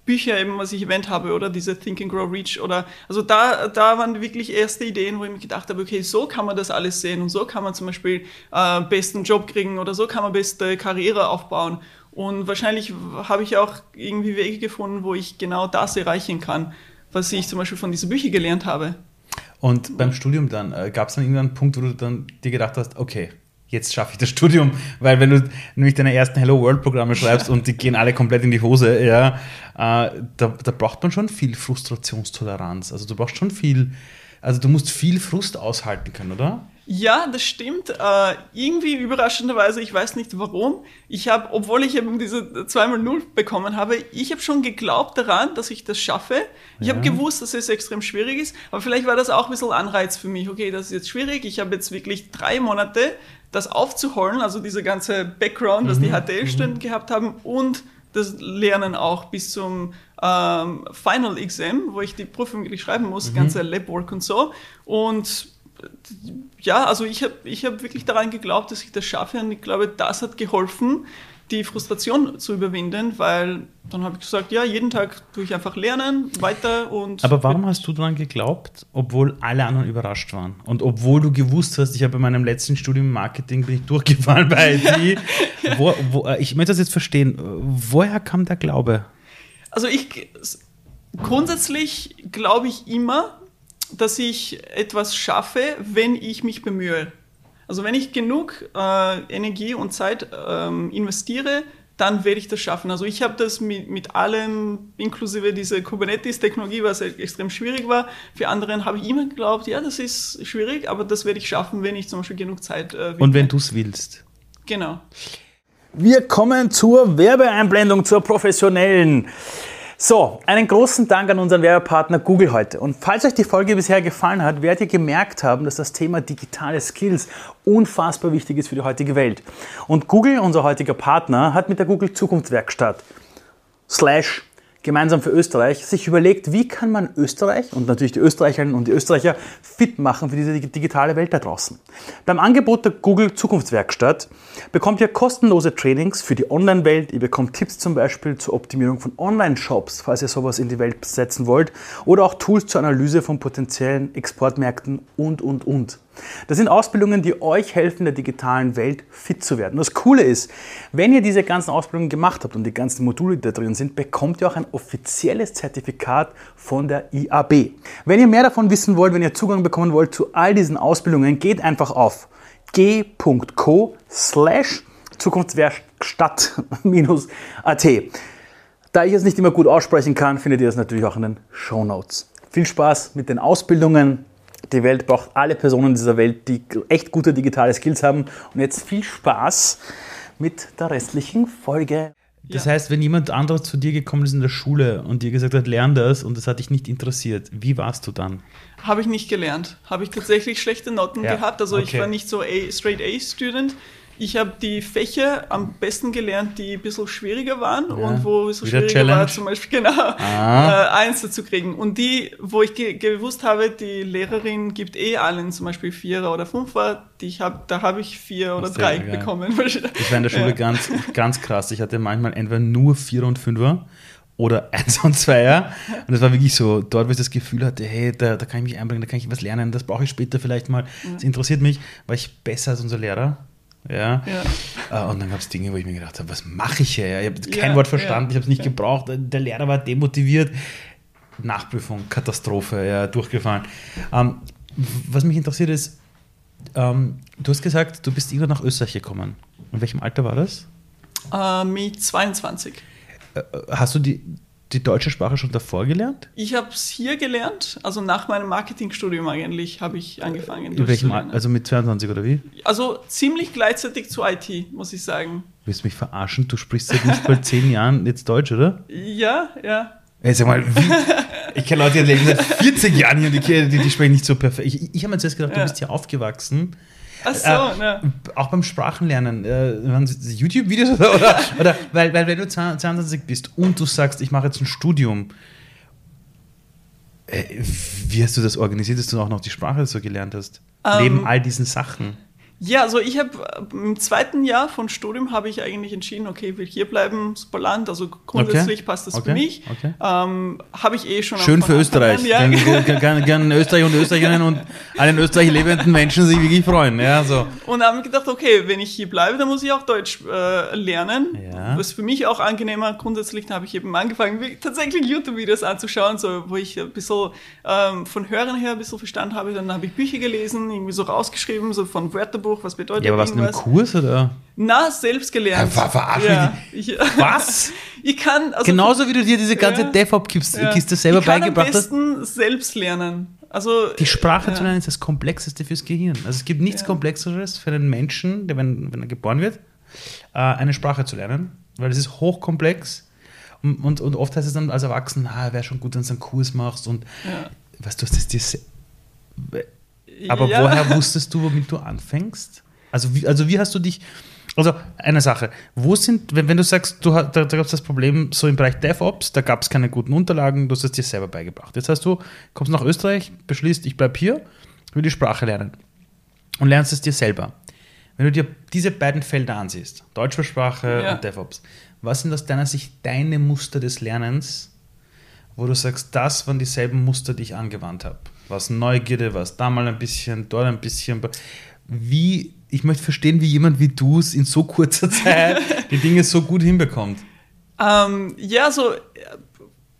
Bücher eben, was ich erwähnt habe, oder diese Think and Grow Reach oder, also da, da waren wirklich erste Ideen, wo ich mir gedacht habe, okay, so kann man das alles sehen und so kann man zum Beispiel äh, besten Job kriegen oder so kann man beste Karriere aufbauen. Und wahrscheinlich habe ich auch irgendwie Wege gefunden, wo ich genau das erreichen kann, was ich zum Beispiel von diesen Büchern gelernt habe. Und beim Studium dann, äh, gab es dann irgendeinen Punkt, wo du dann dir gedacht hast, okay, jetzt schaffe ich das Studium. Weil wenn du nämlich deine ersten Hello World Programme schreibst und die gehen alle komplett in die Hose, ja, äh, da, da braucht man schon viel Frustrationstoleranz. Also du brauchst schon viel, also du musst viel Frust aushalten können, oder? Ja, das stimmt. Äh, irgendwie überraschenderweise, ich weiß nicht warum. Ich habe, obwohl ich eben diese zweimal Null bekommen habe, ich habe schon geglaubt daran, dass ich das schaffe. Ich ja. habe gewusst, dass es extrem schwierig ist, aber vielleicht war das auch ein bisschen Anreiz für mich. Okay, das ist jetzt schwierig. Ich habe jetzt wirklich drei Monate das aufzuholen, also diese ganze Background, was mhm. die HTL-Studenten mhm. gehabt haben und das Lernen auch bis zum ähm, Final Exam, wo ich die Prüfung wirklich schreiben muss, mhm. ganze Labwork und so. Und ja, also ich habe ich hab wirklich daran geglaubt, dass ich das schaffe und ich glaube, das hat geholfen, die Frustration zu überwinden, weil dann habe ich gesagt, ja, jeden Tag tue ich einfach lernen, weiter und. Aber warum hast du daran geglaubt, obwohl alle anderen überrascht waren? Und obwohl du gewusst hast, ich habe bei meinem letzten Studium Marketing bin ich durchgefallen bei IT. ja. *laughs* wo, wo, äh, ich möchte das jetzt verstehen. Woher kam der Glaube? Also ich grundsätzlich glaube ich immer, dass ich etwas schaffe, wenn ich mich bemühe. Also wenn ich genug äh, Energie und Zeit ähm, investiere, dann werde ich das schaffen. Also ich habe das mit, mit allem, inklusive diese Kubernetes-Technologie, was extrem schwierig war. Für anderen habe ich immer geglaubt, ja, das ist schwierig, aber das werde ich schaffen, wenn ich zum Beispiel genug Zeit äh, Und wenn du es willst. Genau. Wir kommen zur Werbeeinblendung, zur professionellen. So, einen großen Dank an unseren Werbepartner Google heute. Und falls euch die Folge bisher gefallen hat, werdet ihr gemerkt haben, dass das Thema digitale Skills unfassbar wichtig ist für die heutige Welt. Und Google, unser heutiger Partner, hat mit der Google Zukunftswerkstatt slash gemeinsam für Österreich sich überlegt, wie kann man Österreich und natürlich die Österreicherinnen und die Österreicher fit machen für diese digitale Welt da draußen. Beim Angebot der Google Zukunftswerkstatt bekommt ihr kostenlose Trainings für die Online-Welt. Ihr bekommt Tipps zum Beispiel zur Optimierung von Online-Shops, falls ihr sowas in die Welt setzen wollt, oder auch Tools zur Analyse von potenziellen Exportmärkten und, und, und. Das sind Ausbildungen, die euch helfen, in der digitalen Welt fit zu werden. Und das Coole ist, wenn ihr diese ganzen Ausbildungen gemacht habt und die ganzen Module, die da drin sind, bekommt ihr auch ein offizielles Zertifikat von der IAB. Wenn ihr mehr davon wissen wollt, wenn ihr Zugang bekommen wollt zu all diesen Ausbildungen, geht einfach auf g.co slash Zukunftswerkstatt-at. Da ich es nicht immer gut aussprechen kann, findet ihr das natürlich auch in den Show Notes. Viel Spaß mit den Ausbildungen die Welt braucht alle Personen dieser Welt, die echt gute digitale Skills haben. Und jetzt viel Spaß mit der restlichen Folge. Das ja. heißt, wenn jemand anderes zu dir gekommen ist in der Schule und dir gesagt hat, lern das und das hat dich nicht interessiert, wie warst du dann? Habe ich nicht gelernt. Habe ich tatsächlich schlechte Noten ja. gehabt. Also okay. ich war nicht so a, straight A-Student. Ich habe die Fächer am besten gelernt, die ein bisschen schwieriger waren ja. und wo es so Wieder schwieriger Challenge. war, zum Beispiel *laughs* genau ah. äh, eins dazu kriegen. Und die, wo ich ge gewusst habe, die Lehrerin gibt eh allen zum Beispiel Vierer oder Fünfer, die ich habe, da habe ich vier oder drei geil. bekommen. *laughs* Ich war in der Schule ja. ganz, ganz krass. Ich hatte manchmal entweder nur Vierer und Fünfer oder *laughs* Eins und Zweier. Und das war wirklich so, dort, wo ich das Gefühl hatte, hey, da, da kann ich mich einbringen, da kann ich was lernen, das brauche ich später vielleicht mal. Das interessiert mich, war ich besser als unser Lehrer. Ja. ja. Äh, und dann gab es Dinge, wo ich mir gedacht habe, was mache ich hier? Ich habe kein ja, Wort verstanden, ja. ich habe es nicht gebraucht. Der Lehrer war demotiviert. Nachprüfung, Katastrophe, ja, durchgefallen. Ähm, was mich interessiert ist, ähm, du hast gesagt, du bist irgendwann nach Österreich gekommen. In welchem Alter war das? Äh, mit 22. Äh, hast du die, die deutsche Sprache schon davor gelernt? Ich habe es hier gelernt, also nach meinem Marketingstudium eigentlich habe ich angefangen. In welchem? Also mit 22 oder wie? Also ziemlich gleichzeitig zu IT, muss ich sagen. Willst du mich verarschen? Du sprichst seit nicht mal zehn Jahren jetzt Deutsch, oder? Ja, ja. Ey, sag mal, wie? ich kenne Leute, die leben seit 40 Jahren hier und die, die, die sprechen nicht so perfekt. Ich, ich habe mir zuerst gedacht, ja. du bist hier aufgewachsen Ach so, äh, ne. Auch beim Sprachenlernen. Äh, YouTube-Videos oder, oder, oder, weil, weil wenn du 22 bist und du sagst, ich mache jetzt ein Studium, äh, wie hast du das organisiert, dass du auch noch die Sprache so gelernt hast? Um, Neben ähm, all diesen Sachen. Ja, also ich habe äh, im zweiten Jahr von Studium habe ich eigentlich entschieden, okay, ich will hier bleiben, super Land, also grundsätzlich okay. passt das okay. für mich. Okay. Ähm, habe ich eh schon. Schön für Österreich. Ja. Gern, gern, Österreich und Österreicherinnen und alle in Österreich lebenden Menschen sich wirklich freuen. Ja, so. Und habe mir gedacht, okay, wenn ich hier bleibe, dann muss ich auch Deutsch äh, lernen. Ja. Was für mich auch angenehmer. Grundsätzlich habe ich eben angefangen, tatsächlich YouTube-Videos anzuschauen, so, wo ich ein bisschen ähm, von Hören her ein bisschen verstanden habe. Dann habe ich Bücher gelesen, irgendwie so rausgeschrieben, so von Wörterbuch Wörterbuch, was bedeutet Ja, aber was, in einem Kurs oder? Na, selbst gelernt. Ja, verarsch ja. Ich, was? *laughs* ich kann... Also, Genauso wie du dir diese ganze ja, DevOps-Kiste selber beigebracht hast. Ich kann am besten selbst lernen. Also, die Sprache ja. zu lernen ist das Komplexeste fürs Gehirn. Also es gibt nichts ja. Komplexeres für einen Menschen, der, wenn, wenn er geboren wird, äh, eine Sprache zu lernen, weil es ist hochkomplex und, und, und oft heißt es dann als Erwachsener, ah, wäre schon gut, wenn du einen Kurs machst und ja. weißt du, das ist aber ja. woher wusstest du, womit du anfängst? Also wie, also wie hast du dich. Also eine Sache, wo sind, wenn, wenn du sagst, du, da, da gab es das Problem so im Bereich DevOps, da gab es keine guten Unterlagen, du hast es dir selber beigebracht. Jetzt hast du, kommst nach Österreich, beschließt, ich bleibe hier, will die Sprache lernen und lernst es dir selber. Wenn du dir diese beiden Felder ansiehst, deutsche Sprache ja. und DevOps, was sind aus deiner Sicht deine Muster des Lernens, wo du sagst, das waren dieselben Muster, die ich angewandt habe? was Neugierde, was da mal ein bisschen, dort ein bisschen. Wie, ich möchte verstehen, wie jemand wie du es in so kurzer *laughs* Zeit die Dinge so gut hinbekommt. Ähm, ja, so äh,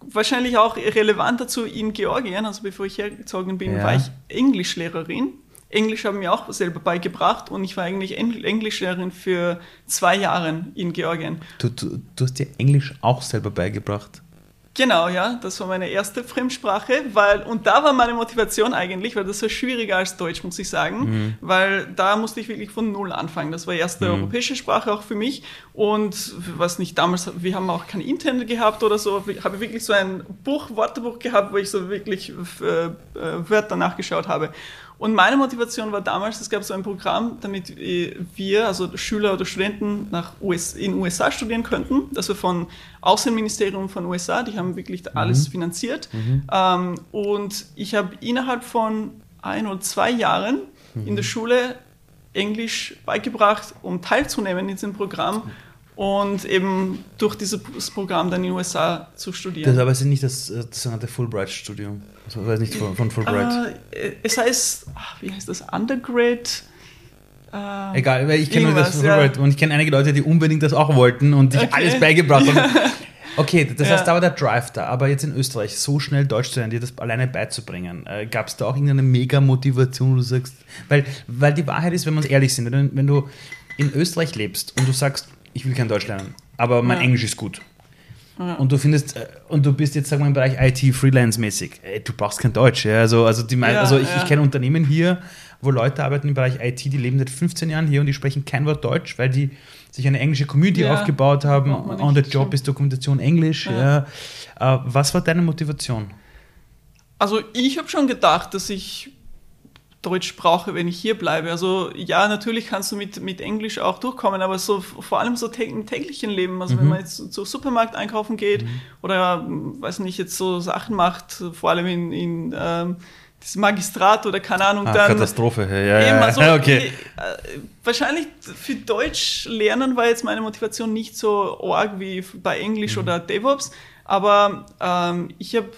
wahrscheinlich auch relevant dazu in Georgien, also bevor ich hergezogen bin, ja. war ich Englischlehrerin. Englisch haben mir auch selber beigebracht und ich war eigentlich Englischlehrerin für zwei Jahre in Georgien. Du, du, du hast dir Englisch auch selber beigebracht? Genau, ja, das war meine erste Fremdsprache, weil, und da war meine Motivation eigentlich, weil das war schwieriger als Deutsch, muss ich sagen, mhm. weil da musste ich wirklich von Null anfangen. Das war erste mhm. europäische Sprache auch für mich und was nicht damals, wir haben auch kein Internet gehabt oder so, ich habe wirklich so ein Buch, Wörterbuch gehabt, wo ich so wirklich äh, äh Wörter nachgeschaut habe. Und meine Motivation war damals, es gab so ein Programm, damit wir, also Schüler oder Studenten nach US, in USA studieren könnten. Das war von Außenministerium von USA, die haben wirklich mhm. alles finanziert. Mhm. Ähm, und ich habe innerhalb von ein oder zwei Jahren mhm. in der Schule Englisch beigebracht, um teilzunehmen in diesem Programm und eben durch dieses Programm dann in den USA zu studieren. Das aber ist nicht das, äh, das sogenannte Fulbright-Studium. Also, weiß nicht von, von Fulbright. Äh, es heißt, wie heißt das? Undergrad. Äh, Egal, weil ich kenne nur das Fulbright ja. und ich kenne einige Leute, die unbedingt das auch wollten und dich okay. alles beigebracht haben. *laughs* Okay, das heißt, da war der Drive da, aber jetzt in Österreich so schnell Deutsch zu lernen, dir das alleine beizubringen, äh, gab es da auch irgendeine mega Motivation, wo du sagst, weil, weil die Wahrheit ist, wenn wir uns ehrlich sind, wenn, wenn du in Österreich lebst und du sagst, ich will kein Deutsch lernen, aber mein ja. Englisch ist gut. Ja. Und du findest, äh, und du bist jetzt, sagen wir, im Bereich IT freelance-mäßig. Du brauchst kein Deutsch. Ja? Also, also, die, ja, also ich, ich kenne Unternehmen hier, wo Leute arbeiten im Bereich IT, die leben seit 15 Jahren hier und die sprechen kein Wort Deutsch, weil die sich eine englische Community aufgebaut haben. On the job ist Dokumentation Englisch. Äh, was war deine Motivation? Also ich habe schon gedacht, dass ich Deutsch brauche, wenn ich hier bleibe. Also ja, natürlich kannst du mit, mit Englisch auch durchkommen, aber so vor allem so im täglichen Leben, also mhm. wenn man jetzt zum Supermarkt einkaufen geht mhm. oder, weiß nicht, jetzt so Sachen macht, vor allem in, in ähm, das Magistrat oder keine Ahnung, ah, dann. Katastrophe, ja, ja. Also, *laughs* okay. Äh, wahrscheinlich für Deutsch lernen war jetzt meine Motivation nicht so arg wie bei Englisch mhm. oder DevOps, aber ähm, ich habe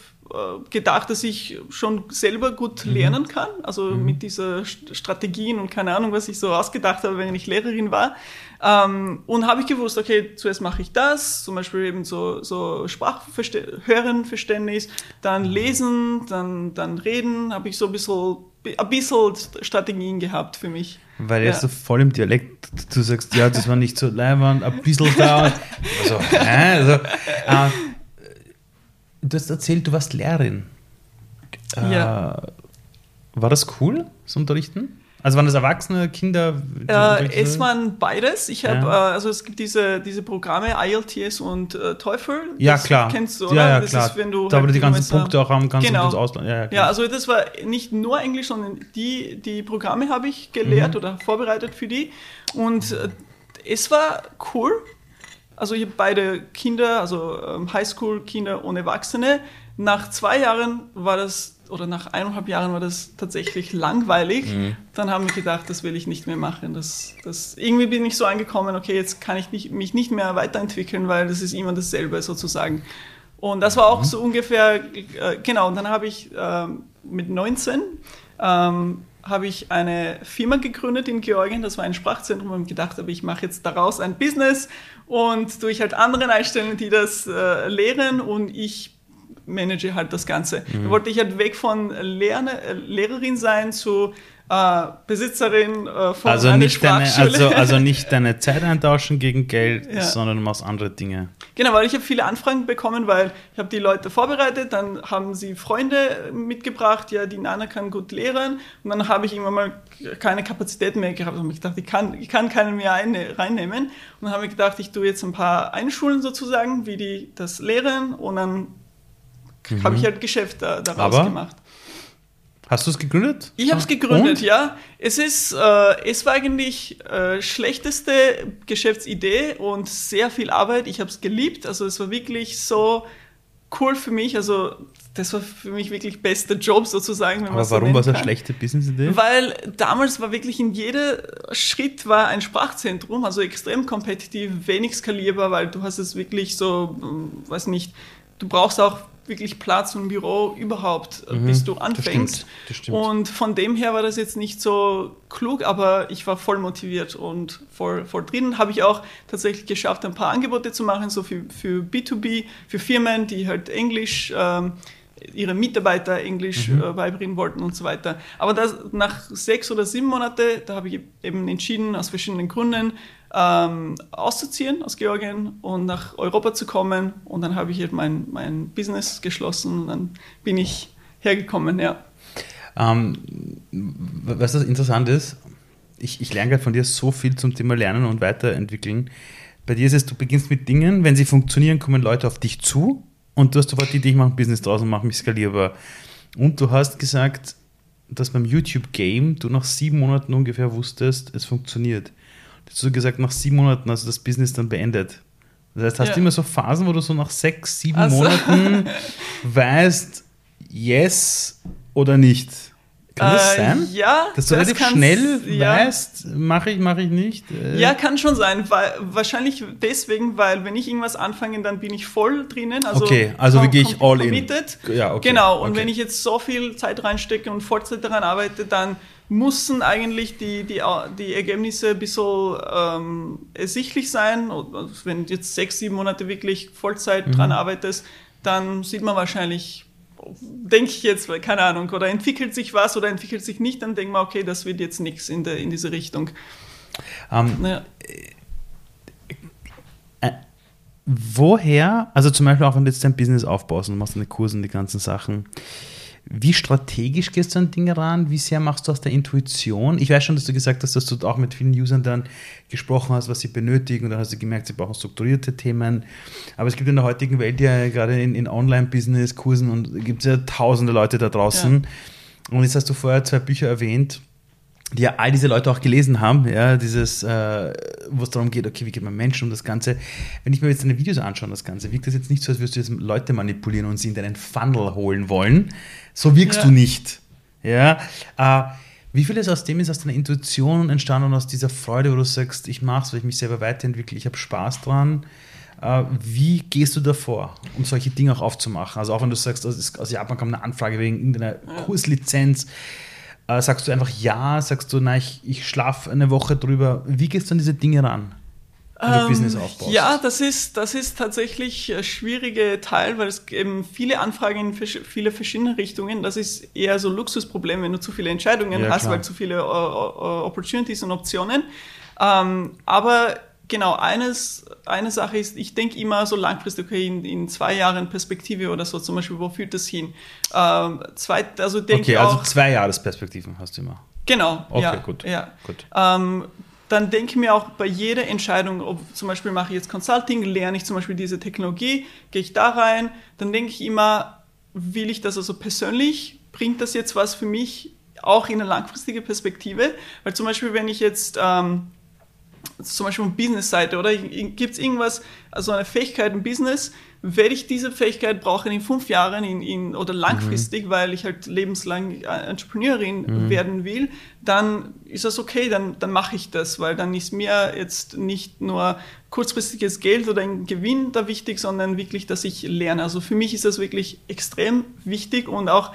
gedacht, dass ich schon selber gut mhm. lernen kann, also mhm. mit dieser Strategien und keine Ahnung, was ich so ausgedacht habe, wenn ich Lehrerin war. Ähm, und habe ich gewusst, okay, zuerst mache ich das, zum Beispiel eben so, so Sprachhörenverständnis, dann lesen, dann, dann reden, habe ich so ein bisschen, ein bisschen Strategien gehabt für mich. Weil ja. so voll im Dialekt, du sagst, ja, das war nicht so leibend, ein bisschen da. *laughs* Also, äh, also, äh, du hast erzählt, du warst Lehrerin. Ja. Äh, war das cool, das Unterrichten? Also waren das Erwachsene, Kinder? Äh, es waren beides. Ich habe, ja. äh, also es gibt diese, diese Programme IELTS und äh, TOEFL. Ja, klar. Kennst du, oder? Ja, ja das klar. Ist, wenn du da, halt wo du die ganzen Punkte auch haben kannst genau. und ins Ausland. Ja, ja, ja, also das war nicht nur Englisch, sondern die, die Programme habe ich gelehrt mhm. oder vorbereitet für die. Und äh, es war cool. Also ich habe beide Kinder, also ähm, Highschool-Kinder und Erwachsene. Nach zwei Jahren war das, oder nach eineinhalb Jahren war das tatsächlich langweilig. Mhm. Dann haben wir gedacht, das will ich nicht mehr machen. Das, das, irgendwie bin ich so angekommen, okay, jetzt kann ich nicht, mich nicht mehr weiterentwickeln, weil das ist immer dasselbe sozusagen. Und das war auch mhm. so ungefähr, äh, genau, und dann habe ich äh, mit 19 ähm, habe ich eine Firma gegründet in Georgien, das war ein Sprachzentrum und gedacht habe, ich mache jetzt daraus ein Business und durch halt anderen einstellen, die das äh, lehren und ich manage halt das Ganze. Mhm. Da wollte ich halt weg von Lerne, äh, Lehrerin sein zu äh, Besitzerin äh, von also einer nicht deine, also, also *laughs* nicht deine Zeit eintauschen gegen Geld, ja. sondern du machst andere Dinge. Genau, weil ich habe viele Anfragen bekommen, weil ich habe die Leute vorbereitet, dann haben sie Freunde mitgebracht, ja, die Nana kann gut lehren und dann habe ich irgendwann mal keine Kapazität mehr gehabt und ich dachte, ich kann, ich kann keinen mehr ein, reinnehmen und dann habe ich gedacht, ich tue jetzt ein paar Einschulen sozusagen, wie die das lehren und dann mhm. habe ich halt Geschäft da, daraus Aber gemacht. Hast du es gegründet? Ich habe es gegründet, Und? ja. Es ist, äh, es war eigentlich äh, schlechteste Geschäftsidee und sehr viel Arbeit. Ich habe es geliebt. Also es war wirklich so cool für mich. Also das war für mich wirklich bester Job sozusagen. Aber warum so war es eine schlechte Businessidee? Weil damals war wirklich in jedem Schritt war ein Sprachzentrum, also extrem kompetitiv, wenig skalierbar, weil du hast es wirklich so, hm, weiß nicht, du brauchst auch wirklich Platz und Büro überhaupt, äh, mhm, bis du anfängst. Das stimmt, das stimmt. Und von dem her war das jetzt nicht so klug, aber ich war voll motiviert und voll, voll drin. Habe ich auch tatsächlich geschafft, ein paar Angebote zu machen, so für, für B2B, für Firmen, die halt Englisch, ähm, ihre Mitarbeiter Englisch mhm. äh, beibringen wollten und so weiter. Aber das, nach sechs oder sieben Monaten, da habe ich eben entschieden, aus verschiedenen Gründen, ähm, auszuziehen aus Georgien und nach Europa zu kommen. Und dann habe ich halt mein, mein Business geschlossen und dann bin ich hergekommen, ja. Ähm, was das interessant ist, ich, ich lerne gerade von dir so viel zum Thema Lernen und Weiterentwickeln. Bei dir ist es, du beginnst mit Dingen, wenn sie funktionieren, kommen Leute auf dich zu und du hast sofort die Idee, ich mache ein Business draus und mache mich skalierbar. Und du hast gesagt, dass beim YouTube-Game du nach sieben Monaten ungefähr wusstest, es funktioniert. Du hast gesagt, nach sieben Monaten hast du das Business dann beendet. Das heißt, hast ja. du immer so Phasen, wo du so nach sechs, sieben also. Monaten *laughs* weißt, yes oder nicht? Kann das äh, sein? Ja. Dass du das relativ schnell ja. weißt, mache ich, mache ich nicht? Äh. Ja, kann schon sein. Weil, wahrscheinlich deswegen, weil wenn ich irgendwas anfange, dann bin ich voll drinnen. Also okay, also wie gehe ich all committed. in? Ja, okay. Genau, und okay. wenn ich jetzt so viel Zeit reinstecke und Vollzeit daran arbeite, dann müssen eigentlich die, die, die Ergebnisse ein bisschen ähm, ersichtlich sein. Und wenn du jetzt sechs, sieben Monate wirklich Vollzeit mhm. dran arbeitest, dann sieht man wahrscheinlich denke ich jetzt, keine Ahnung, oder entwickelt sich was oder entwickelt sich nicht, dann denkt man, okay, das wird jetzt nichts in, in diese Richtung. Ähm, ja. äh, woher, also zum Beispiel auch wenn du jetzt dein Business aufbaust und machst deine Kurse und die ganzen Sachen, wie strategisch gehst du an Dinge ran? Wie sehr machst du aus der Intuition? Ich weiß schon, dass du gesagt hast, dass du auch mit vielen Usern dann gesprochen hast, was sie benötigen. Und dann hast du gemerkt, sie brauchen strukturierte Themen. Aber es gibt in der heutigen Welt ja gerade in, in Online-Business, Kursen und gibt es ja tausende Leute da draußen. Ja. Und jetzt hast du vorher zwei Bücher erwähnt, die ja all diese Leute auch gelesen haben, ja, dieses, äh, wo es darum geht, okay, wie geht man Menschen um das Ganze. Wenn ich mir jetzt deine Videos anschaue, das Ganze, wirkt das jetzt nicht so, als würdest du jetzt Leute manipulieren und sie in deinen Funnel holen wollen. So wirkst ja. du nicht. Ja. Äh, wie viel ist aus dem ist aus deiner Intuition entstanden und aus dieser Freude, wo du sagst, ich mache es, weil ich mich selber weiterentwickle, ich habe Spaß dran. Äh, wie gehst du davor, um solche Dinge auch aufzumachen? Also auch wenn du sagst, aus Japan kommt eine Anfrage wegen irgendeiner Kurslizenz, äh, sagst du einfach ja, sagst du, nein, ich, ich schlafe eine Woche drüber. Wie gehst du an diese Dinge ran? Ähm, ja, das ist, das ist tatsächlich ein schwieriger Teil, weil es eben viele Anfragen in viele verschiedene Richtungen. Das ist eher so ein Luxusproblem, wenn du zu viele Entscheidungen ja, hast, klar. weil zu viele uh, uh, Opportunities und Optionen. Ähm, aber genau, eines, eine Sache ist, ich denke immer so langfristig, okay, in, in, zwei Jahren Perspektive oder so, zum Beispiel, wo führt das hin? Ähm, zweit, also denke okay, also zwei Jahresperspektiven hast du immer. Genau. Okay, ja, gut. Ja. gut. Ähm, dann denke ich mir auch bei jeder Entscheidung, ob zum Beispiel mache ich jetzt Consulting, lerne ich zum Beispiel diese Technologie, gehe ich da rein, dann denke ich immer, will ich das also persönlich, bringt das jetzt was für mich auch in eine langfristige Perspektive? Weil zum Beispiel, wenn ich jetzt ähm, zum Beispiel von Business-Seite, oder gibt es irgendwas, also eine Fähigkeit im Business, werde ich diese Fähigkeit brauchen in fünf Jahren in, in, oder langfristig, mhm. weil ich halt lebenslang Entrepreneurin mhm. werden will, dann ist das okay, dann, dann mache ich das, weil dann ist mir jetzt nicht nur kurzfristiges Geld oder ein Gewinn da wichtig, sondern wirklich, dass ich lerne. Also für mich ist das wirklich extrem wichtig und auch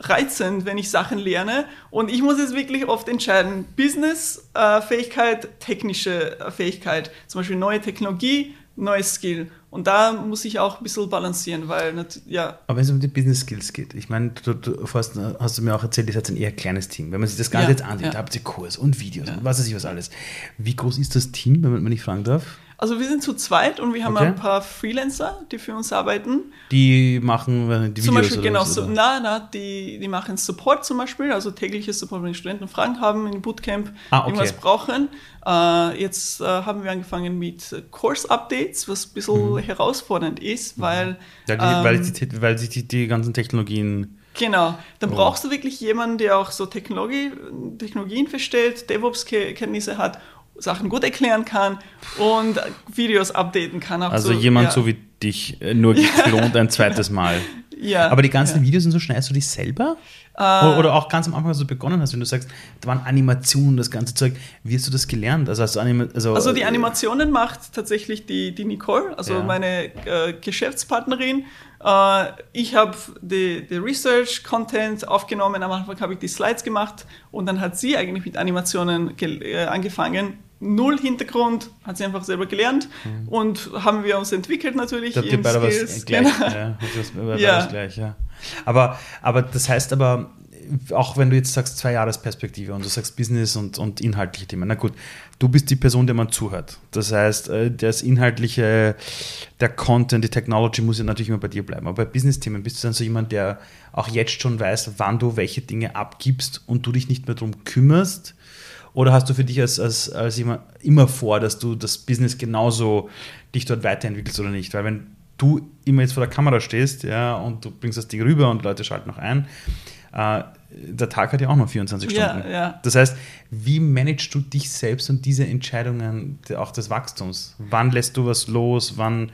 reizend, wenn ich Sachen lerne. Und ich muss jetzt wirklich oft entscheiden, Business-Fähigkeit, äh, technische äh, Fähigkeit, zum Beispiel neue Technologie, neues Skill. Und da muss ich auch ein bisschen balancieren, weil, ja. Aber wenn es um die Business Skills geht, ich meine, du, du hast, hast, du mir auch erzählt, ihr seid ein eher kleines Team. Wenn man sich das Ganze ja, jetzt ansieht, ja. habt ihr Kurs und Videos ja. und was weiß ich was alles. Wie groß ist das Team, wenn man nicht fragen darf? Also wir sind zu zweit und wir haben okay. ein paar Freelancer, die für uns arbeiten. Die machen äh, die Videos Zum Beispiel, genau, so, na, na, die, die machen Support zum Beispiel, also tägliches Support, wenn die Studenten Fragen haben im Bootcamp, ah, okay. irgendwas brauchen. Äh, jetzt äh, haben wir angefangen mit Course-Updates, was ein bisschen mhm. herausfordernd ist, mhm. weil... Ja, die, ähm, weil, die, weil sich die, die ganzen Technologien... Genau, dann oh. brauchst du wirklich jemanden, der auch so Technologie, Technologien versteht, DevOps-Kenntnisse hat Sachen gut erklären kann und Videos updaten kann. also so, jemand ja. so wie dich, äh, nur geklont ein zweites Mal. *laughs* Ja. Aber die ganzen ja. Videos sind so, schneidest du die selber? Äh, oder auch ganz am Anfang, als du begonnen hast, wenn du sagst, da waren Animationen, das ganze Zeug. Wie hast du das gelernt? Also, hast also, also die Animationen macht tatsächlich die, die Nicole, also ja. meine äh, Geschäftspartnerin. Äh, ich habe die, die Research-Content aufgenommen, am Anfang habe ich die Slides gemacht und dann hat sie eigentlich mit Animationen äh, angefangen null Hintergrund, hat sie einfach selber gelernt mhm. und haben wir uns entwickelt natürlich. Da habt ihr beide was gleich, genau. ja, was, ja. gleich, ja. Aber, aber das heißt aber, auch wenn du jetzt sagst, zwei Jahresperspektive und du sagst Business und, und inhaltliche Themen, na gut, du bist die Person, der man zuhört. Das heißt, äh, das Inhaltliche, der Content, die Technology muss ja natürlich immer bei dir bleiben. Aber bei Business-Themen bist du dann so jemand, der auch jetzt schon weiß, wann du welche Dinge abgibst und du dich nicht mehr darum kümmerst? Oder hast du für dich als, als, als immer, immer vor, dass du das Business genauso dich dort weiterentwickelst oder nicht? Weil wenn du immer jetzt vor der Kamera stehst ja, und du bringst das Ding rüber und Leute schalten noch ein, äh, der Tag hat ja auch noch 24 Stunden. Ja, ja. Das heißt, wie managst du dich selbst und diese Entscheidungen auch des Wachstums? Wann lässt du was los? Wann,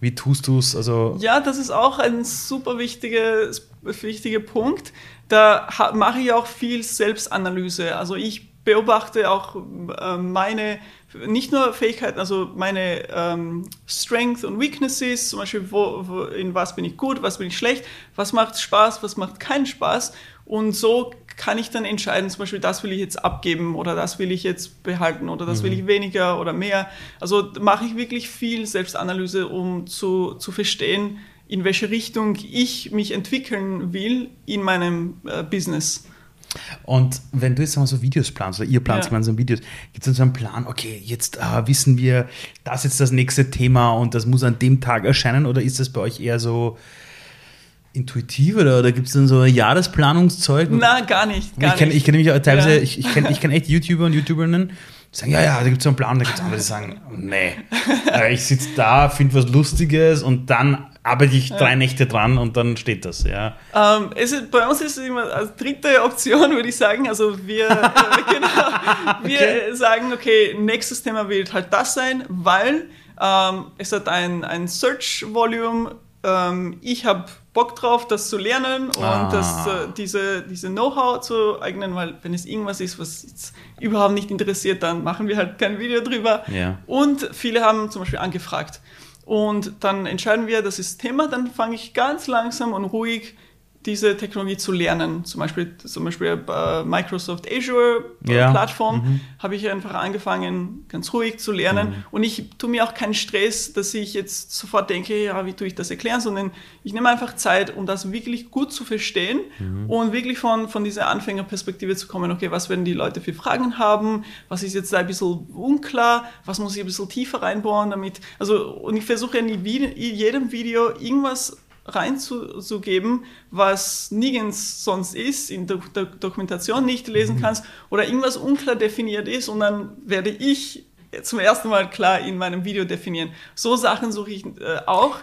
wie tust du es? Also Ja, das ist auch ein super wichtiger, wichtiger Punkt. Da mache ich auch viel Selbstanalyse. Also ich beobachte auch äh, meine, nicht nur Fähigkeiten, also meine ähm, Strengths und Weaknesses, zum Beispiel, wo, wo, in was bin ich gut, was bin ich schlecht, was macht Spaß, was macht keinen Spaß. Und so kann ich dann entscheiden, zum Beispiel, das will ich jetzt abgeben oder das will ich jetzt behalten oder das will ich weniger oder mehr. Also mache ich wirklich viel Selbstanalyse, um zu, zu verstehen, in welche Richtung ich mich entwickeln will in meinem äh, Business. Und wenn du jetzt wir, so Videos planst oder ihr plant Ja. gemeinsam Videos, gibt es dann so einen Plan, okay, jetzt äh, wissen wir, das ist jetzt das nächste Thema und das muss an dem Tag erscheinen oder ist das bei euch eher so intuitiv oder, oder gibt es dann so ein Jahresplanungszeug? Na, gar nicht. Gar ich kenne kenn nämlich auch teilweise, Ja. ich, ich kenne ich kenn echt YouTuber und YouTuberinnen, die sagen, ja, ja, da gibt es so einen Plan, da gibt es andere, die sagen, nee, *laughs* äh, ich sitze da, finde was Lustiges und dann arbeite ich drei Nächte dran und dann steht das, ja. Ähm, ist, bei uns ist es immer als dritte Option, würde ich sagen. Also wir, *laughs* äh, genau, wir Okay. sagen, okay, nächstes Thema wird halt das sein, weil ähm, es hat ein, ein Search-Volume. Ähm, ich habe Bock drauf, das zu lernen und Ah. das, äh, diese, diese Know-how zu eignen, weil wenn es irgendwas ist, was jetzt überhaupt nicht interessiert, dann machen wir halt kein Video drüber. Ja. Und viele haben zum Beispiel angefragt. Und dann entscheiden wir, das ist Thema, dann fange ich ganz langsam und ruhig diese Technologie zu lernen. Zum Beispiel, zum Beispiel äh, Microsoft Azure äh, Ja. Plattform habe ich einfach angefangen, ganz ruhig zu lernen. Und ich tue mir auch keinen Stress, dass ich jetzt sofort denke, ja, wie tue ich das erklären, sondern ich nehme einfach Zeit, um das wirklich gut zu verstehen und wirklich von, von dieser Anfängerperspektive zu kommen, okay, was werden die Leute für Fragen haben, was ist jetzt da ein bisschen unklar, was muss ich ein bisschen tiefer reinbauen damit. Also, und ich versuche in jedem Video irgendwas reinzugeben, was nirgends sonst ist, in der Do Dokumentation nicht lesen kannst oder irgendwas unklar definiert ist und dann werde ich zum ersten Mal klar in meinem Video definieren. So Sachen suche ich äh, auch.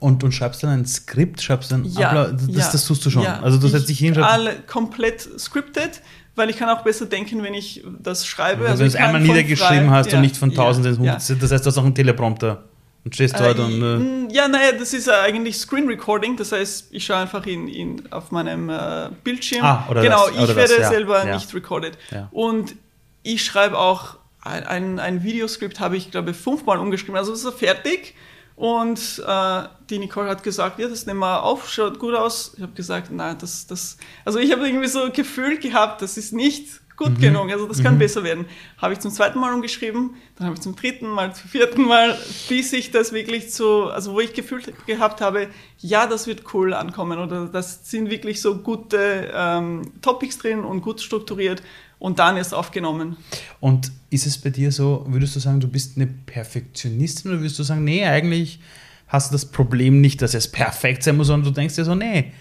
Und, und schreibst dann ein Skript, schreibst dann Ja, Abla- das, ja, das tust du schon. ja. also du setzt dich hin, Alle komplett scripted, weil ich kann auch besser denken, wenn ich das schreibe. wenn Also du ich es einmal niedergeschrieben frei- hast ja, und nicht von ins ja. Hundertste. Das heißt, du hast auch einen Teleprompter und stehst dort Äh, und. Äh, ja, naja, das ist äh, eigentlich Screen Recording. Das heißt, ich schaue einfach in, in, auf meinem äh, Bildschirm. Ah, oder genau, das, ich oder werde das, ja, selber ja. nicht recorded. Ja. Und ich schreibe auch ein, ein, ein Videoskript, habe ich glaube fünfmal umgeschrieben. Also ist fertig. Und äh, die Nicole hat gesagt, ja, das nehmen wir auf, schaut gut aus. Ich habe gesagt, nein, das, das, also ich habe irgendwie so ein Gefühl gehabt, das ist nicht gut Mhm. genug, also das kann besser werden. Habe ich zum zweiten Mal umgeschrieben, dann habe ich zum dritten Mal, zum vierten Mal, bis ich das wirklich so, also wo ich gefühlt gehabt habe, ja, das wird cool ankommen oder das sind wirklich so gute ähm, Topics drin und gut strukturiert und dann erst aufgenommen. Und ist es bei dir so, würdest du sagen, du bist eine Perfektionistin oder würdest du sagen, nee, eigentlich hast du das Problem nicht, dass es perfekt sein muss, sondern du denkst dir so, nee,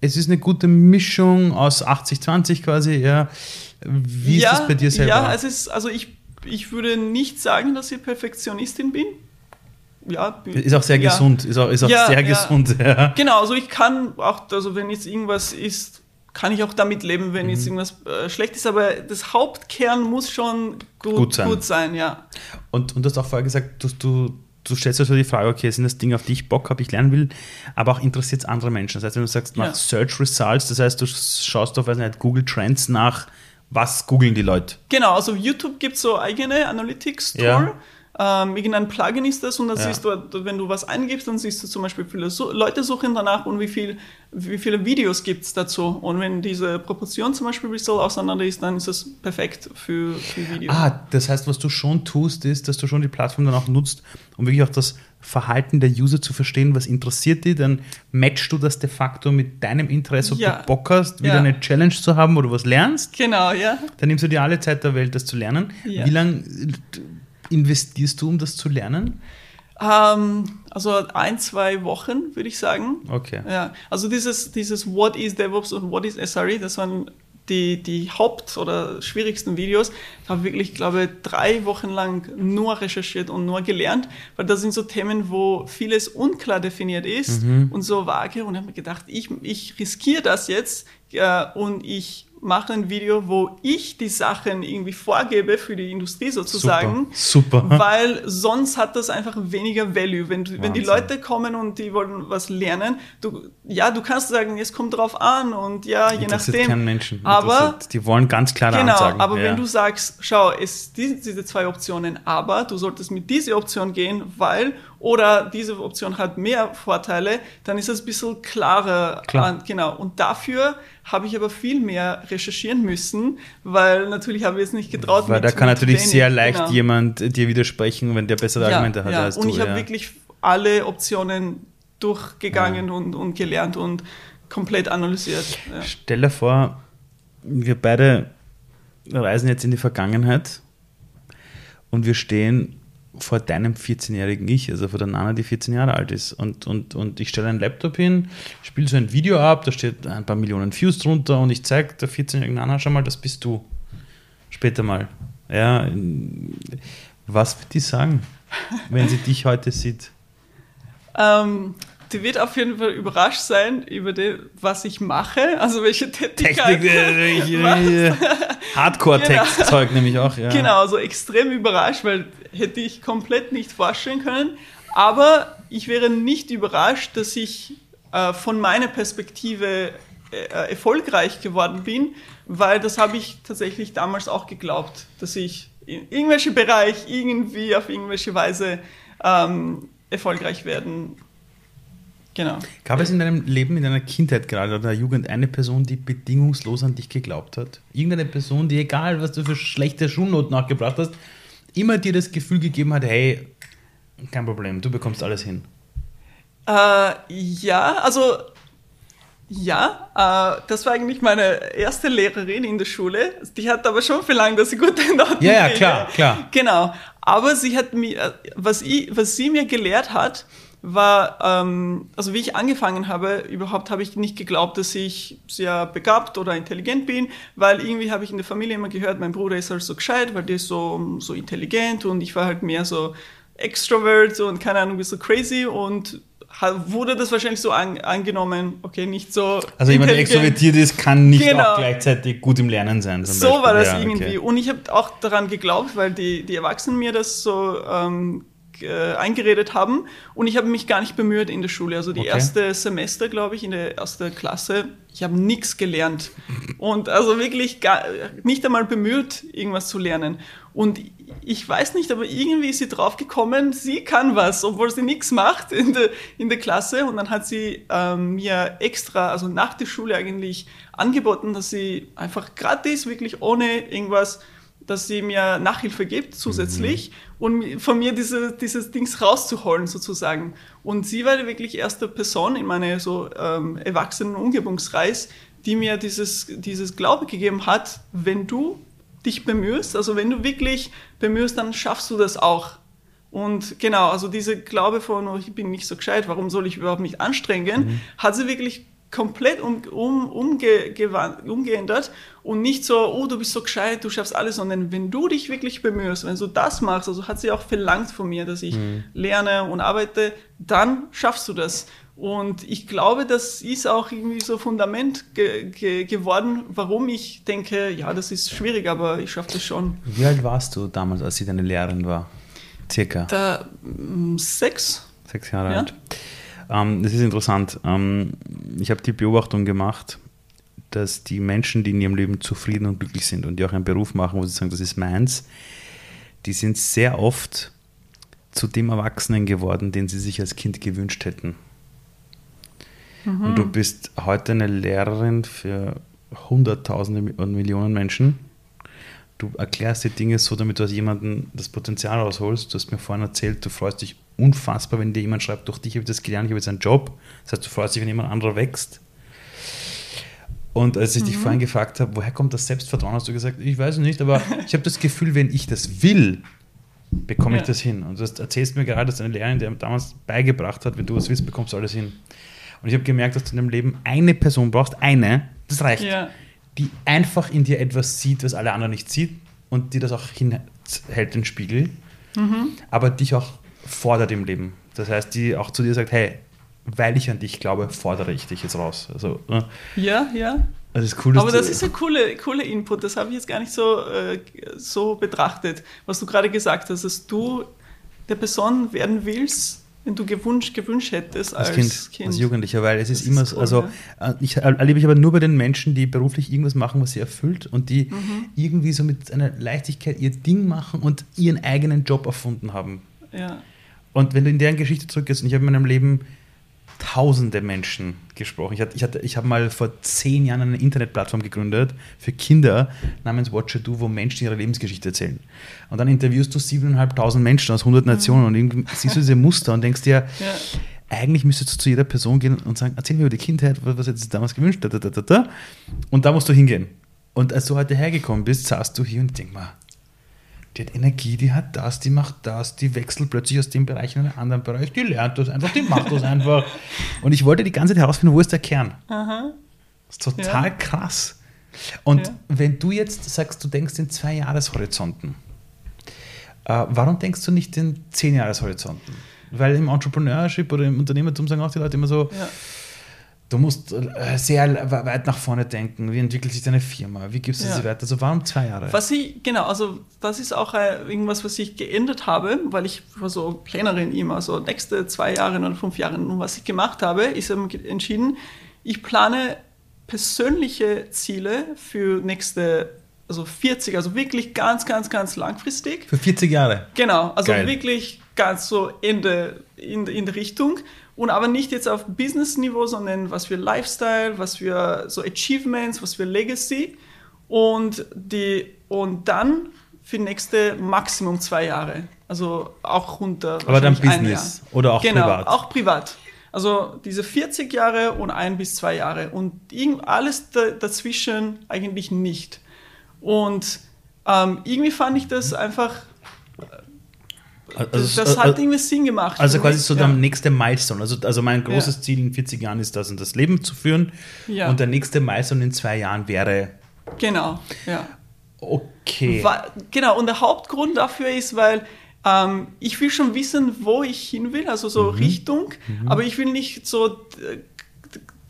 es ist eine gute Mischung aus 80-20 quasi, ja. Wie ist das bei dir selber? Ja, es ist, also ich, ich würde nicht sagen, dass ich Perfektionistin bin. Ja, ist auch sehr ja. gesund, ist auch, ist auch Ja, sehr ja. gesund, *laughs* ja. Genau, also ich kann auch, also wenn jetzt irgendwas ist, kann ich auch damit leben, wenn Mhm. jetzt irgendwas äh, schlecht ist, aber das Hauptkern muss schon gut, Gut sein. gut sein, ja. Und, und du hast auch vorher gesagt, du, du, du stellst also die Frage, okay, sind das Dinge, auf die ich Bock habe, ich lernen will, aber auch interessiert es andere Menschen. Das heißt, wenn du sagst, nach Ja. Search Results, das heißt, du schaust auf weiß nicht, Google Trends nach, was googeln die Leute? Genau, also YouTube gibt so eigene Analytics-Tool. Ja. Ähm, irgendein Plugin ist das und dann Ja. siehst du, wenn du was eingibst, dann siehst du zum Beispiel, viele Su Leute suchen danach und wie, viel, wie viele Videos gibt es dazu. Und wenn diese Proportion zum Beispiel ein bisschen auseinander ist, dann ist es perfekt für, für Video. Ah, das heißt, was du schon tust, ist, dass du schon die Plattform dann auch nutzt, um wirklich auch das Verhalten der User zu verstehen, was interessiert die, dann matchst du das de facto mit deinem Interesse, ob Ja. du Bock hast, wieder Ja. eine Challenge zu haben, wo du was lernst. Genau, ja. Dann nimmst du dir alle Zeit der Welt, das zu lernen. Ja. Wie lange investierst du, um das zu lernen? Ähm, also ein, zwei Wochen, würde ich sagen. Okay. Ja, also dieses, dieses What is DevOps und What is SRE, das waren die, die Haupt- oder schwierigsten Videos. Ich habe wirklich, glaube ich, drei Wochen lang nur recherchiert und nur gelernt, weil das sind so Themen, wo vieles unklar definiert ist und so vage. Und ich habe mir gedacht, ich, ich riskiere das jetzt äh, und ich mache ein Video, wo ich die Sachen irgendwie vorgebe für die Industrie sozusagen. Super. super. Weil sonst hat das einfach weniger Value. Wenn, wenn die. Leute kommen und die wollen was lernen, du, ja, du kannst sagen, es kommt drauf an und ja, je nachdem. keinen Menschen. Aber die wollen ganz klare Genau, Ansagen. aber ja. wenn du sagst, schau, es die, diese zwei Optionen, aber du solltest mit dieser Option gehen, weil oder diese Option hat mehr Vorteile, dann ist es ein bisschen klarer. Klar. Genau. Und dafür habe ich aber viel mehr recherchieren müssen, weil natürlich habe ich es nicht getraut. Weil da kann natürlich wenig, sehr leicht genau. jemand dir widersprechen, wenn der bessere Argumente hat ja. als und du. ich habe ja. wirklich alle Optionen durchgegangen und, und gelernt und komplett analysiert. Ja. Stell dir vor, wir beide reisen jetzt in die Vergangenheit und wir stehen vor deinem 14-jährigen Ich, also vor der Nana, die 14 Jahre alt ist. Und, und, und ich stelle einen Laptop hin, spiele so ein Video ab, da steht ein paar Millionen Views drunter und ich zeige der 14-jährigen Nana, schau mal, das bist du. Später mal. Ja, was wird die sagen, wenn sie dich heute sieht? Ähm, die wird auf jeden Fall überrascht sein über die, was ich mache, also welche Tätigkeit. Technik, äh, äh, *laughs* Hardcore-Text-Zeug nämlich auch, ja. Genau, also extrem überrascht, weil hätte ich komplett nicht vorstellen können. Aber ich wäre nicht überrascht, dass ich äh, von meiner Perspektive äh, erfolgreich geworden bin, weil das habe ich tatsächlich damals auch geglaubt, dass ich in irgendwelchen Bereich irgendwie auf irgendwelche Weise ähm, erfolgreich werden. Genau. Gab es in deinem Leben, in deiner Kindheit gerade oder Jugend eine Person, die bedingungslos an dich geglaubt hat? Irgendeine Person, die, egal was du für schlechte Schulnoten nachgebracht hast, immer dir das Gefühl gegeben hat, hey, kein Problem, du bekommst alles hin. Äh, ja, also ja, äh, das war eigentlich meine erste Lehrerin in der Schule. Die hat aber schon verlangt, dass ich gute Noten Ja, ja, klar, klar. Genau. Aber sie hat mir, äh, was, ich, was sie mir gelehrt hat, war, ähm, also wie ich angefangen habe, überhaupt habe ich nicht geglaubt, dass ich sehr begabt oder intelligent bin, weil irgendwie habe ich in der Familie immer gehört, mein Bruder ist halt so gescheit, weil der ist so, so intelligent und ich war halt mehr so extrovert und keine Ahnung, so crazy und wurde das wahrscheinlich so an, angenommen, okay, nicht so Also jemand, der extrovertiert ist, kann nicht Genau. auch gleichzeitig gut im Lernen sein. So Beispiel. war das Ja, irgendwie. okay. Und ich habe auch daran geglaubt, weil die, die Erwachsenen mir das so ähm, äh, eingeredet haben. Und ich habe mich gar nicht bemüht in der Schule. Also die Okay. erste Semester, glaube ich, in der ersten Klasse, ich habe nichts gelernt. Und also wirklich gar, nicht einmal bemüht, irgendwas zu lernen. Und ich weiß nicht, aber irgendwie ist sie drauf gekommen, sie kann was, obwohl sie nichts macht in der, in der Klasse. Und dann hat sie ähm, mir extra, also nach der Schule eigentlich angeboten, dass sie einfach gratis, wirklich ohne irgendwas, dass sie mir Nachhilfe gibt zusätzlich und von mir diese, dieses Dings rauszuholen sozusagen. Und sie war wirklich erste Person in meiner so ähm, erwachsenen Umgebungsreis, die mir dieses, dieses Glaube gegeben hat, wenn du dich bemühst, also wenn du wirklich bemühst, dann schaffst du das auch. Und genau, also diese Glaube von, oh, ich bin nicht so gescheit, warum soll ich überhaupt mich anstrengen, hat sie wirklich komplett um, um, umge, umgeändert und nicht so, oh, du bist so gescheit, du schaffst alles, sondern wenn du dich wirklich bemühst, wenn du das machst, also hat sie auch verlangt von mir, dass ich lerne und arbeite, dann schaffst du das. Und ich glaube, das ist auch irgendwie so Fundament ge ge geworden, warum ich denke, ja, das ist schwierig, aber ich schaffe das schon. Wie alt warst du damals, als sie deine Lehrerin war? Circa Da mm, sechs. sechs Jahre Ja. alt. Ähm, das ist interessant. Ähm, ich habe die Beobachtung gemacht, dass die Menschen, die in ihrem Leben zufrieden und glücklich sind und die auch einen Beruf machen, wo sie sagen, das ist meins, die sind sehr oft zu dem Erwachsenen geworden, den sie sich als Kind gewünscht hätten. Mhm. Und du bist heute eine Lehrerin für Hunderttausende und Millionen Menschen. Du erklärst die Dinge so, damit du aus jemandem das Potenzial rausholst. Du hast mir vorhin erzählt, du freust dich unfassbar, wenn dir jemand schreibt, durch dich habe ich das gelernt, ich habe jetzt einen Job. Das heißt, du freust dich, wenn jemand anderer wächst. Und als ich mhm. dich vorhin gefragt habe, woher kommt das Selbstvertrauen, hast du gesagt, ich weiß nicht, aber ich habe das Gefühl, wenn ich das will, bekomme ja. ich das hin. Und du erzählst mir gerade, dass eine Lehrerin, die damals beigebracht hat, wenn du was willst, bekommst du alles hin. Und ich habe gemerkt, dass du in deinem Leben eine Person brauchst, eine, das reicht, ja. die einfach in dir etwas sieht, was alle anderen nicht sieht und die das auch hinhält, den Spiegel, mhm. aber dich auch fordert im Leben. Das heißt, die auch zu dir sagt, hey, weil ich an dich glaube, fordere ich dich jetzt raus. Also, ne? Ja, ja. Das ist cool, Aber das ist ein cooler coole Input, das habe ich jetzt gar nicht so, äh, so betrachtet, was du gerade gesagt hast, dass du der Person werden willst, wenn du gewünscht, gewünscht hättest als, als kind, kind, als Jugendlicher, weil es ist, ist immer so, also ja. Äh, ich erlebe ich aber nur bei den Menschen, die beruflich irgendwas machen, was sie erfüllt und die mhm. irgendwie so mit einer Leichtigkeit ihr Ding machen und ihren eigenen Job erfunden haben. Ja. Und wenn du in deren Geschichte zurückgehst, und ich habe in meinem Leben tausende Menschen gesprochen. Ich, hatte, ich, hatte, ich habe mal vor zehn Jahren eine Internetplattform gegründet für Kinder namens Watcher Do, wo Menschen ihre Lebensgeschichte erzählen. Und dann interviewst du 7.500 Menschen aus 100 Nationen mhm. und siehst du diese Muster und denkst dir, ja. eigentlich müsstest du zu jeder Person gehen und sagen, erzähl mir über die Kindheit, was hättest du damals gewünscht, da, da, da, da. und da musst du hingehen. Und als du heute hergekommen bist, saßt du hier und denk mal, die hat Energie, die hat das, die macht das, die wechselt plötzlich aus dem Bereich in einen anderen Bereich, die lernt das einfach, die macht das einfach. Und ich wollte die ganze Zeit herausfinden, wo ist der Kern? Aha. Das ist total ja. krass. Und ja. wenn du jetzt sagst, du denkst in zwei Jahreshorizonten, äh, warum denkst du nicht in zehn Jahreshorizonten? Weil im Entrepreneurship oder im Unternehmertum sagen auch die Leute immer so, ja Du musst äh, sehr weit nach vorne denken. Wie entwickelt sich deine Firma? Wie gibst du ja. sie weiter? Also warum zwei Jahre? Was ich, genau, also das ist auch äh, irgendwas, was ich geändert habe, weil ich war so Plänerin immer, so nächste zwei Jahre oder fünf Jahre. Und was ich gemacht habe, ist entschieden, ich plane persönliche Ziele für nächste, also 40, also wirklich ganz, ganz, ganz langfristig. Für 40 Jahre? Genau, also Geil. wirklich ganz so Ende in, in der Richtung. Und aber nicht jetzt auf Business-Niveau, sondern was für Lifestyle, was für so Achievements, was für Legacy. Und, die, und dann für nächste Maximum zwei Jahre. Also auch runter. Aber dann Business oder auch genau, privat? auch privat. Also diese 40 Jahre und ein bis zwei Jahre. Und alles dazwischen eigentlich nicht. Und ähm, irgendwie fand ich das einfach also, das hat irgendwie Sinn gemacht. Also quasi so ja. der nächste Milestone. Also, also mein großes ja. Ziel in 40 Jahren ist das, und das Leben zu führen. Ja. Und der nächste Milestone in zwei Jahren wäre. Genau, ja. Okay. genau, und der Hauptgrund dafür ist, weil ähm, ich will schon wissen, wo ich hin will, also so mhm. Richtung, mhm. aber ich will nicht so äh,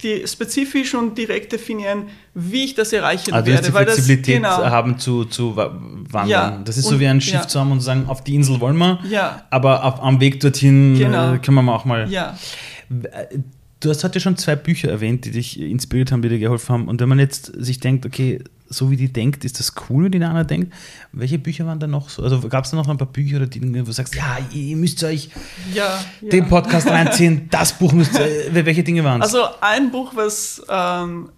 die spezifisch und direkt definieren, wie ich das erreichen also werde. Also die Flexibilität das, genau. haben zu, zu wandern. Ja, das ist und, so wie ein Schiff ja. zu haben und sagen, auf die Insel wollen wir, ja. aber auf, am Weg dorthin genau. äh, können wir auch mal. Ja. Äh, du hast heute schon zwei Bücher erwähnt, die dich inspiriert haben, die dir geholfen haben. Und wenn man jetzt sich denkt, okay, so wie die denkt, ist das cool, wie die andere denkt. Welche Bücher waren da noch so? Also gab es da noch ein paar Bücher oder die, wo du sagst, ja, ihr müsst euch ja, den ja. Podcast reinziehen, *laughs* das Buch müsst ihr, welche Dinge waren es? Also ein Buch, was, ähm,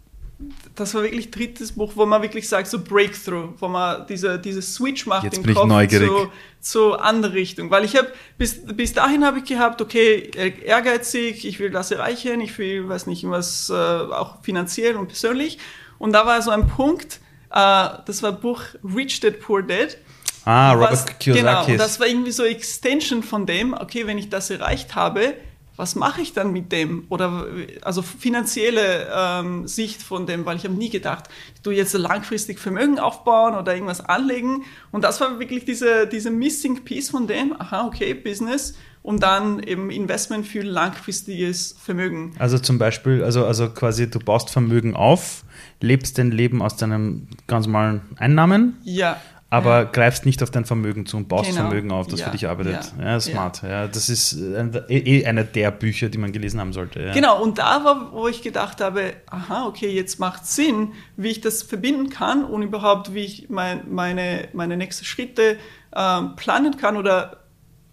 das war wirklich drittes Buch, wo man wirklich sagt, so Breakthrough, wo man diese, diese Switch macht Jetzt im Kopf zu, zu andere Richtung. Weil ich habe, bis, bis dahin habe ich gehabt, okay, ehrgeizig, ich will das erreichen, ich will, weiß nicht, was, äh, auch finanziell und persönlich. Und da war so ein Punkt, äh, das war Buch Rich Dad Poor Dad. Ah, Robert was, Kiyosaki. Genau, das war irgendwie so Extension von dem, okay, wenn ich das erreicht habe, was mache ich dann mit dem? Oder also finanzielle ähm, Sicht von dem, weil ich habe nie gedacht, du jetzt langfristig Vermögen aufbauen oder irgendwas anlegen. Und das war wirklich diese, diese Missing Piece von dem, aha, okay, Business und dann eben Investment für langfristiges Vermögen. Also zum Beispiel, also, also quasi du baust Vermögen auf, lebst dein Leben aus deinem ganz normalen Einnahmen. Ja. Aber ja. greifst nicht auf dein Vermögen zu und baust genau. Vermögen auf, das ja. für dich arbeitet. Ja, ja smart. Ja. das ist eh, eh einer der Bücher, die man gelesen haben sollte. Genau, und da war, wo ich gedacht habe, aha, okay, jetzt macht Sinn, wie ich das verbinden kann und überhaupt, wie ich mein, meine, meine nächsten Schritte ähm, planen kann oder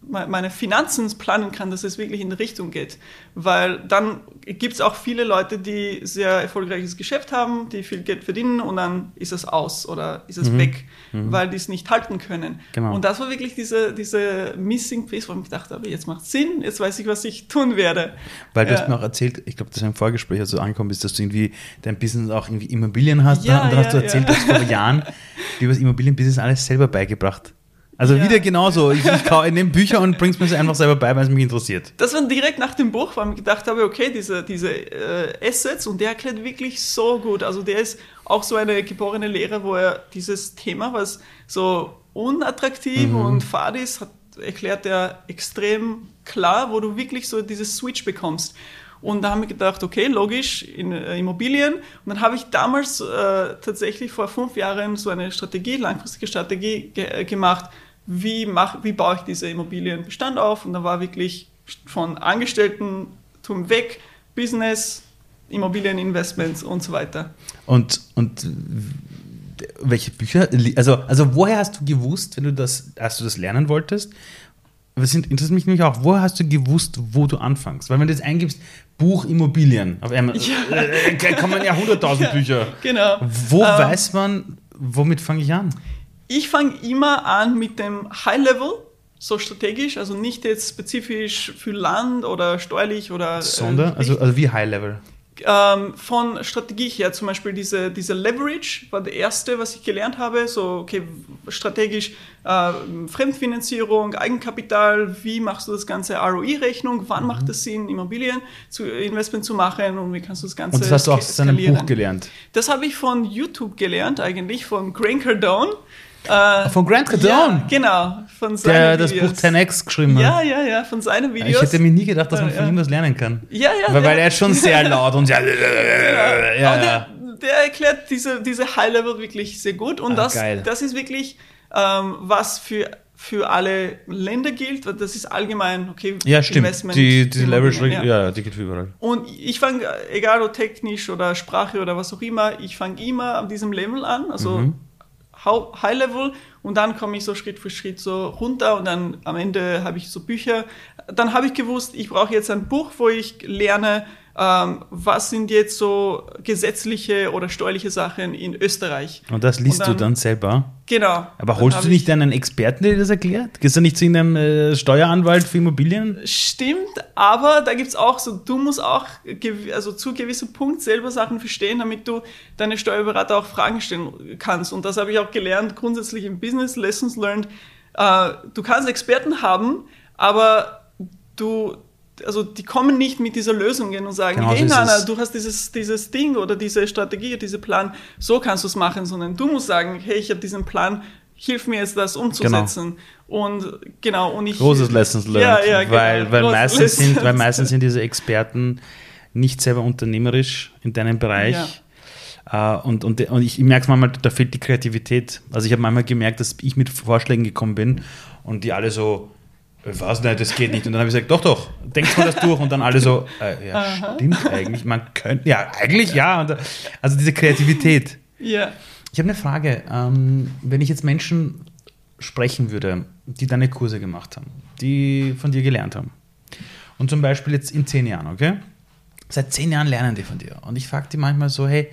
meine Finanzen planen kann, dass es wirklich in die Richtung geht. Weil dann gibt es auch viele Leute, die sehr erfolgreiches Geschäft haben, die viel Geld verdienen und dann ist es aus oder ist es mhm. weg, mhm. weil die es nicht halten können. Genau. Und das war wirklich diese, diese Missing Piece, wo ich gedacht habe, jetzt macht Sinn, jetzt weiß ich, was ich tun werde. Weil du ja. hast mir auch erzählt, ich glaube, das ist ein Vorgespräch, als du angekommen bist, dass du irgendwie dein Business auch irgendwie Immobilien hast. Ja? Und dann ja, hast du erzählt, dass vor Jahren *laughs* dir das Immobilienbusiness alles selber beigebracht also ja. wieder genauso. Ich, ich, ich nehme Bücher und bring's mir einfach selber bei, weil es mich interessiert. Das war direkt nach dem Buch, weil ich gedacht habe, okay, diese, diese äh, Assets und der erklärt wirklich so gut. Also der ist auch so eine geborene Lehre, wo er dieses Thema, was so unattraktiv mhm. und fad ist, hat, erklärt er extrem klar, wo du wirklich so dieses Switch bekommst. Und da haben wir gedacht, okay, logisch, in äh, Immobilien. Und dann habe ich damals äh, tatsächlich vor fünf Jahren so eine Strategie, langfristige Strategie ge äh, gemacht, wie, mach, wie baue ich diese Immobilienbestand auf. Und da war wirklich von Angestelltentum weg, Business, Immobilieninvestments und so weiter. Und, und welche Bücher, also, also woher hast du gewusst, wenn du das, als du das lernen wolltest, was interessiert mich nämlich auch, woher hast du gewusst, wo du anfängst? Weil wenn du jetzt eingibst, Buch Immobilien, auf einmal ja. äh, kommen ja 100.000 *laughs* ja, Bücher. Genau. Wo ähm, weiß man, womit fange ich an? Ich fange immer an mit dem High Level, so strategisch, also nicht jetzt spezifisch für Land oder steuerlich oder. Sondern, äh, also, also wie High Level? Ähm, von Strategie her, zum Beispiel diese, diese Leverage war der erste, was ich gelernt habe. So, okay, strategisch äh, Fremdfinanzierung, Eigenkapital, wie machst du das ganze ROI-Rechnung, wann mhm. macht es Sinn, Immobilien zu Investment zu machen und wie kannst du das Ganze Und das hast du auch aus deinem Buch gelernt? Das habe ich von YouTube gelernt, eigentlich, von Grant Cardone. Äh, von Grant Cardone? Ja, genau. Von der das Buch 10x geschrieben hat. Ja, ja, ja, von seinen Videos. Ich hätte mir nie gedacht, dass man von ihm was lernen kann. Ja, ja. Weil, weil er ist schon sehr laut und sehr. *laughs* ja, ja. Der, der, erklärt diese, diese High-Level wirklich sehr gut. Und ah, das, das ist wirklich, ähm, was für für alle Länder gilt, das ist allgemein, okay, ja, stimmt. Investment. Die, diese Leverage, ja. ja, die gilt für überall. Und ich fange, egal ob technisch oder Sprache oder was auch immer, ich fange immer an diesem Level an, also mhm. High Level und dann komme ich so Schritt für Schritt so runter und dann am Ende habe ich so Bücher. Dann habe ich gewusst, ich brauche jetzt ein Buch, wo ich lerne, ähm, was sind jetzt so gesetzliche oder steuerliche Sachen in Österreich. Und das liest und dann, du dann selber? Genau. Aber holst du nicht einen Experten, der dir das erklärt? Gehst du nicht zu einem äh, Steueranwalt für Immobilien? Stimmt, aber da gibt es auch so, du musst auch also zu gewissem Punkt selber Sachen verstehen, damit du deine Steuerberater auch Fragen stellen kannst. Und das habe ich auch gelernt, grundsätzlich im Business, Lessons Learned. Äh, du kannst Experten haben, aber du also die kommen nicht mit dieser Lösung und sagen, genau, hey Nana, du hast dieses, dieses Ding oder diese Strategie, diesen Plan, so kannst du es machen, sondern du musst sagen, hey, ich habe diesen Plan, hilf mir jetzt das umzusetzen. Genau. Und genau, und ich. Großes Lessons learned. Ja, ja, genau. Weil, weil, meistens sind, weil meistens sind diese Experten nicht selber unternehmerisch in deinem Bereich. Ja. Uh, und, und, und ich, ich merke manchmal, da fehlt die Kreativität. Also ich habe manchmal gemerkt, dass ich mit Vorschlägen gekommen bin und die alle so, was, nein, das geht nicht. Und dann habe ich gesagt, doch, doch, denkt mal das durch. Und dann alle so, äh, ja, Aha. stimmt eigentlich, man könnte, ja, eigentlich ja. Und, also diese Kreativität. Ja. Ich habe eine Frage. Ähm, wenn ich jetzt Menschen sprechen würde, die deine Kurse gemacht haben, die von dir gelernt haben, und zum Beispiel jetzt in zehn Jahren, okay? Seit zehn Jahren lernen die von dir. Und ich frage die manchmal so, hey,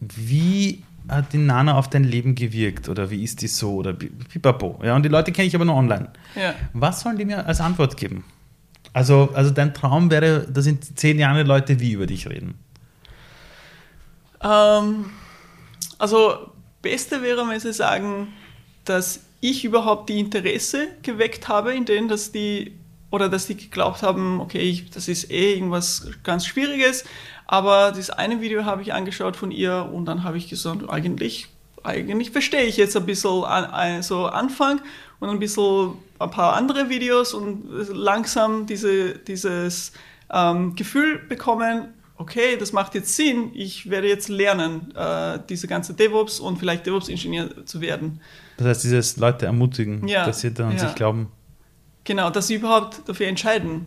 wie hat die Nana auf dein Leben gewirkt oder wie ist die so oder pipapo. Ja, und die Leute kenne ich aber nur online. Ja. Was sollen die mir als Antwort geben? Also, also dein Traum wäre, dass in zehn Jahren Leute wie über dich reden. Ähm, also, Beste wäre, wenn sie sagen, dass ich überhaupt die Interesse geweckt habe, in denen, dass die oder dass die geglaubt haben, okay, ich, das ist eh irgendwas ganz Schwieriges, aber das eine Video habe ich angeschaut von ihr und dann habe ich gesagt, eigentlich, eigentlich verstehe ich jetzt ein bisschen an, so Anfang und ein bisschen ein paar andere Videos und langsam diese, dieses ähm, Gefühl bekommen, okay, das macht jetzt Sinn, ich werde jetzt lernen, äh, diese ganze DevOps und vielleicht DevOps-Ingenieur zu werden. Das heißt, dieses Leute ermutigen, ja, dass sie dann an ja. sich glauben. Genau, dass sie überhaupt dafür entscheiden,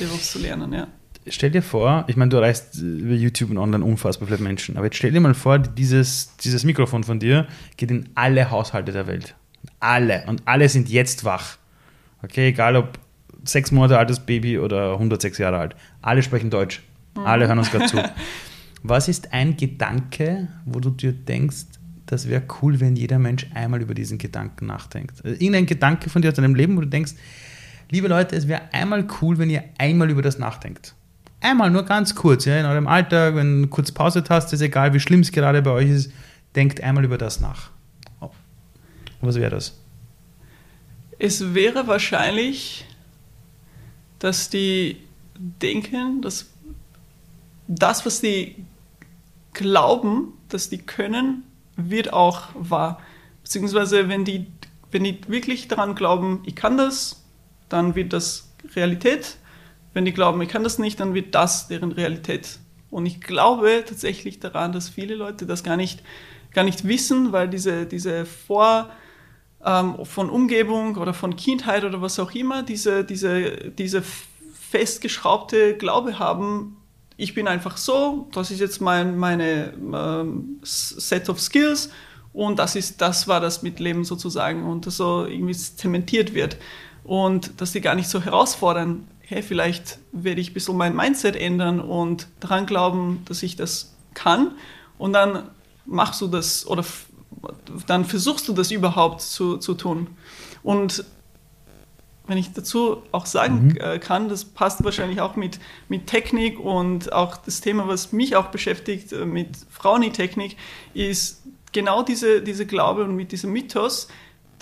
DevOps zu lernen, ja stell dir vor, ich meine, du erreichst über YouTube und online unfassbar viele Menschen, aber jetzt stell dir mal vor, dieses, dieses Mikrofon von dir geht in alle Haushalte der Welt. Alle. Und alle sind jetzt wach. Okay, egal ob sechs Monate altes Baby oder 106 Jahre alt. Alle sprechen Deutsch. Mhm. Alle hören uns gerade zu. *laughs* Was ist ein Gedanke, wo du dir denkst, das wäre cool, wenn jeder Mensch einmal über diesen Gedanken nachdenkt? Also irgendein Gedanke von dir aus deinem Leben, wo du denkst, liebe Leute, es wäre einmal cool, wenn ihr einmal über das nachdenkt. Einmal, nur ganz kurz, ja, in eurem Alltag, wenn du kurz Pause hast, ist egal, wie schlimm es gerade bei euch ist, denkt einmal über das nach. Oh. Was wäre das? Es wäre wahrscheinlich, dass die denken, dass das, was die glauben, dass die können, wird auch wahr. Beziehungsweise, wenn die, wenn die wirklich daran glauben, ich kann das, dann wird das Realität. Wenn die glauben, ich kann das nicht, dann wird das deren Realität. Und ich glaube tatsächlich daran, dass viele Leute das gar nicht, gar nicht wissen, weil diese, diese Vor- ähm, von Umgebung oder von Kindheit oder was auch immer, diese, diese, diese festgeschraubte Glaube haben, ich bin einfach so, das ist jetzt mein meine ähm, Set of Skills und das ist das war das mit Leben sozusagen und das so irgendwie zementiert wird und dass die gar nicht so herausfordern, hey, vielleicht werde ich ein bisschen mein Mindset ändern und daran glauben, dass ich das kann und dann machst du das oder dann versuchst du das überhaupt zu, zu tun. Und wenn ich dazu auch sagen mhm. Äh, kann, das passt wahrscheinlich auch mit, mit Technik und auch das Thema, was mich auch beschäftigt äh, mit Frauentechnik, ist genau diese, diese Glaube und mit diesem Mythos,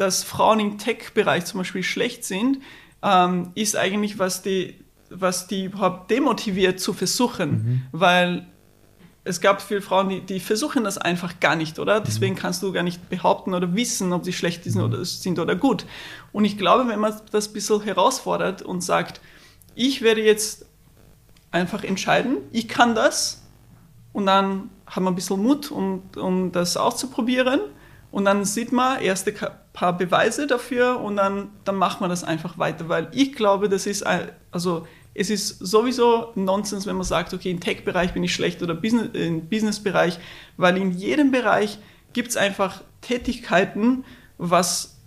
dass Frauen im Tech-Bereich zum Beispiel schlecht sind, ähm, ist eigentlich, was die, was die überhaupt demotiviert zu versuchen, mhm. weil es gab viele Frauen, die, die, versuchen das einfach gar nicht, oder? Deswegen mhm. kannst du gar nicht behaupten oder wissen, ob sie schlecht sind oder, sind oder gut. Und ich glaube, wenn man das ein bisschen herausfordert und sagt, ich werde jetzt einfach entscheiden, ich kann das, und dann haben wir ein bisschen Mut, um, um das auszuprobieren. Und dann sieht man erste paar Beweise dafür und dann, dann macht man das einfach weiter, weil ich glaube, das ist, also es ist sowieso Nonsens, wenn man sagt, okay, im Tech-Bereich bin ich schlecht oder Business, im Business-Bereich, weil in jedem Bereich gibt es einfach Tätigkeiten, was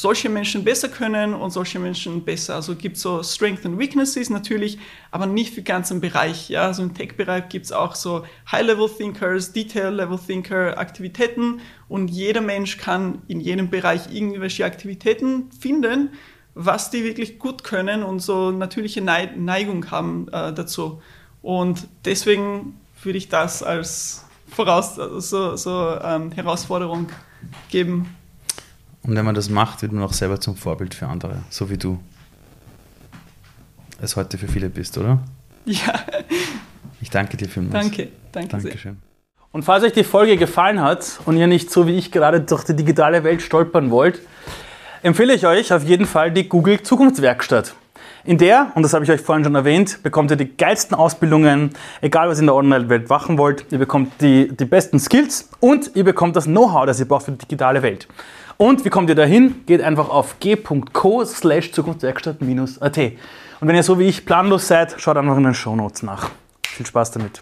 solche Menschen besser können und solche Menschen besser. Also gibt es so Strengths and Weaknesses natürlich, aber nicht für den ganzen Bereich. Ja? Also im Tech-Bereich gibt es auch so High-Level-Thinkers, Detail-Level-Thinker, Aktivitäten und jeder Mensch kann in jedem Bereich irgendwelche Aktivitäten finden, was die wirklich gut können und so natürliche Neigung haben äh, dazu. Und deswegen würde ich das als Voraus so, so ähm, Herausforderung geben. Und wenn man das macht, wird man auch selber zum Vorbild für andere, so wie du es heute für viele bist, oder? Ja. Ich danke dir vielmals. Danke, danke Dankeschön. Sehr. Und falls euch die Folge gefallen hat und ihr nicht so wie ich gerade durch die digitale Welt stolpern wollt, empfehle ich euch auf jeden Fall die Google Zukunftswerkstatt. In der, und das habe ich euch vorhin schon erwähnt, bekommt ihr die geilsten Ausbildungen, egal was ihr in der Online-Welt machen wollt. Ihr bekommt die, die besten Skills und ihr bekommt das Know-how, das ihr braucht für die digitale Welt. Und wie kommt ihr dahin? Geht einfach auf g.co slash Zukunftswerkstatt-at. Und wenn ihr so wie ich planlos seid, schaut einfach in den Show Notes nach. Viel Spaß damit.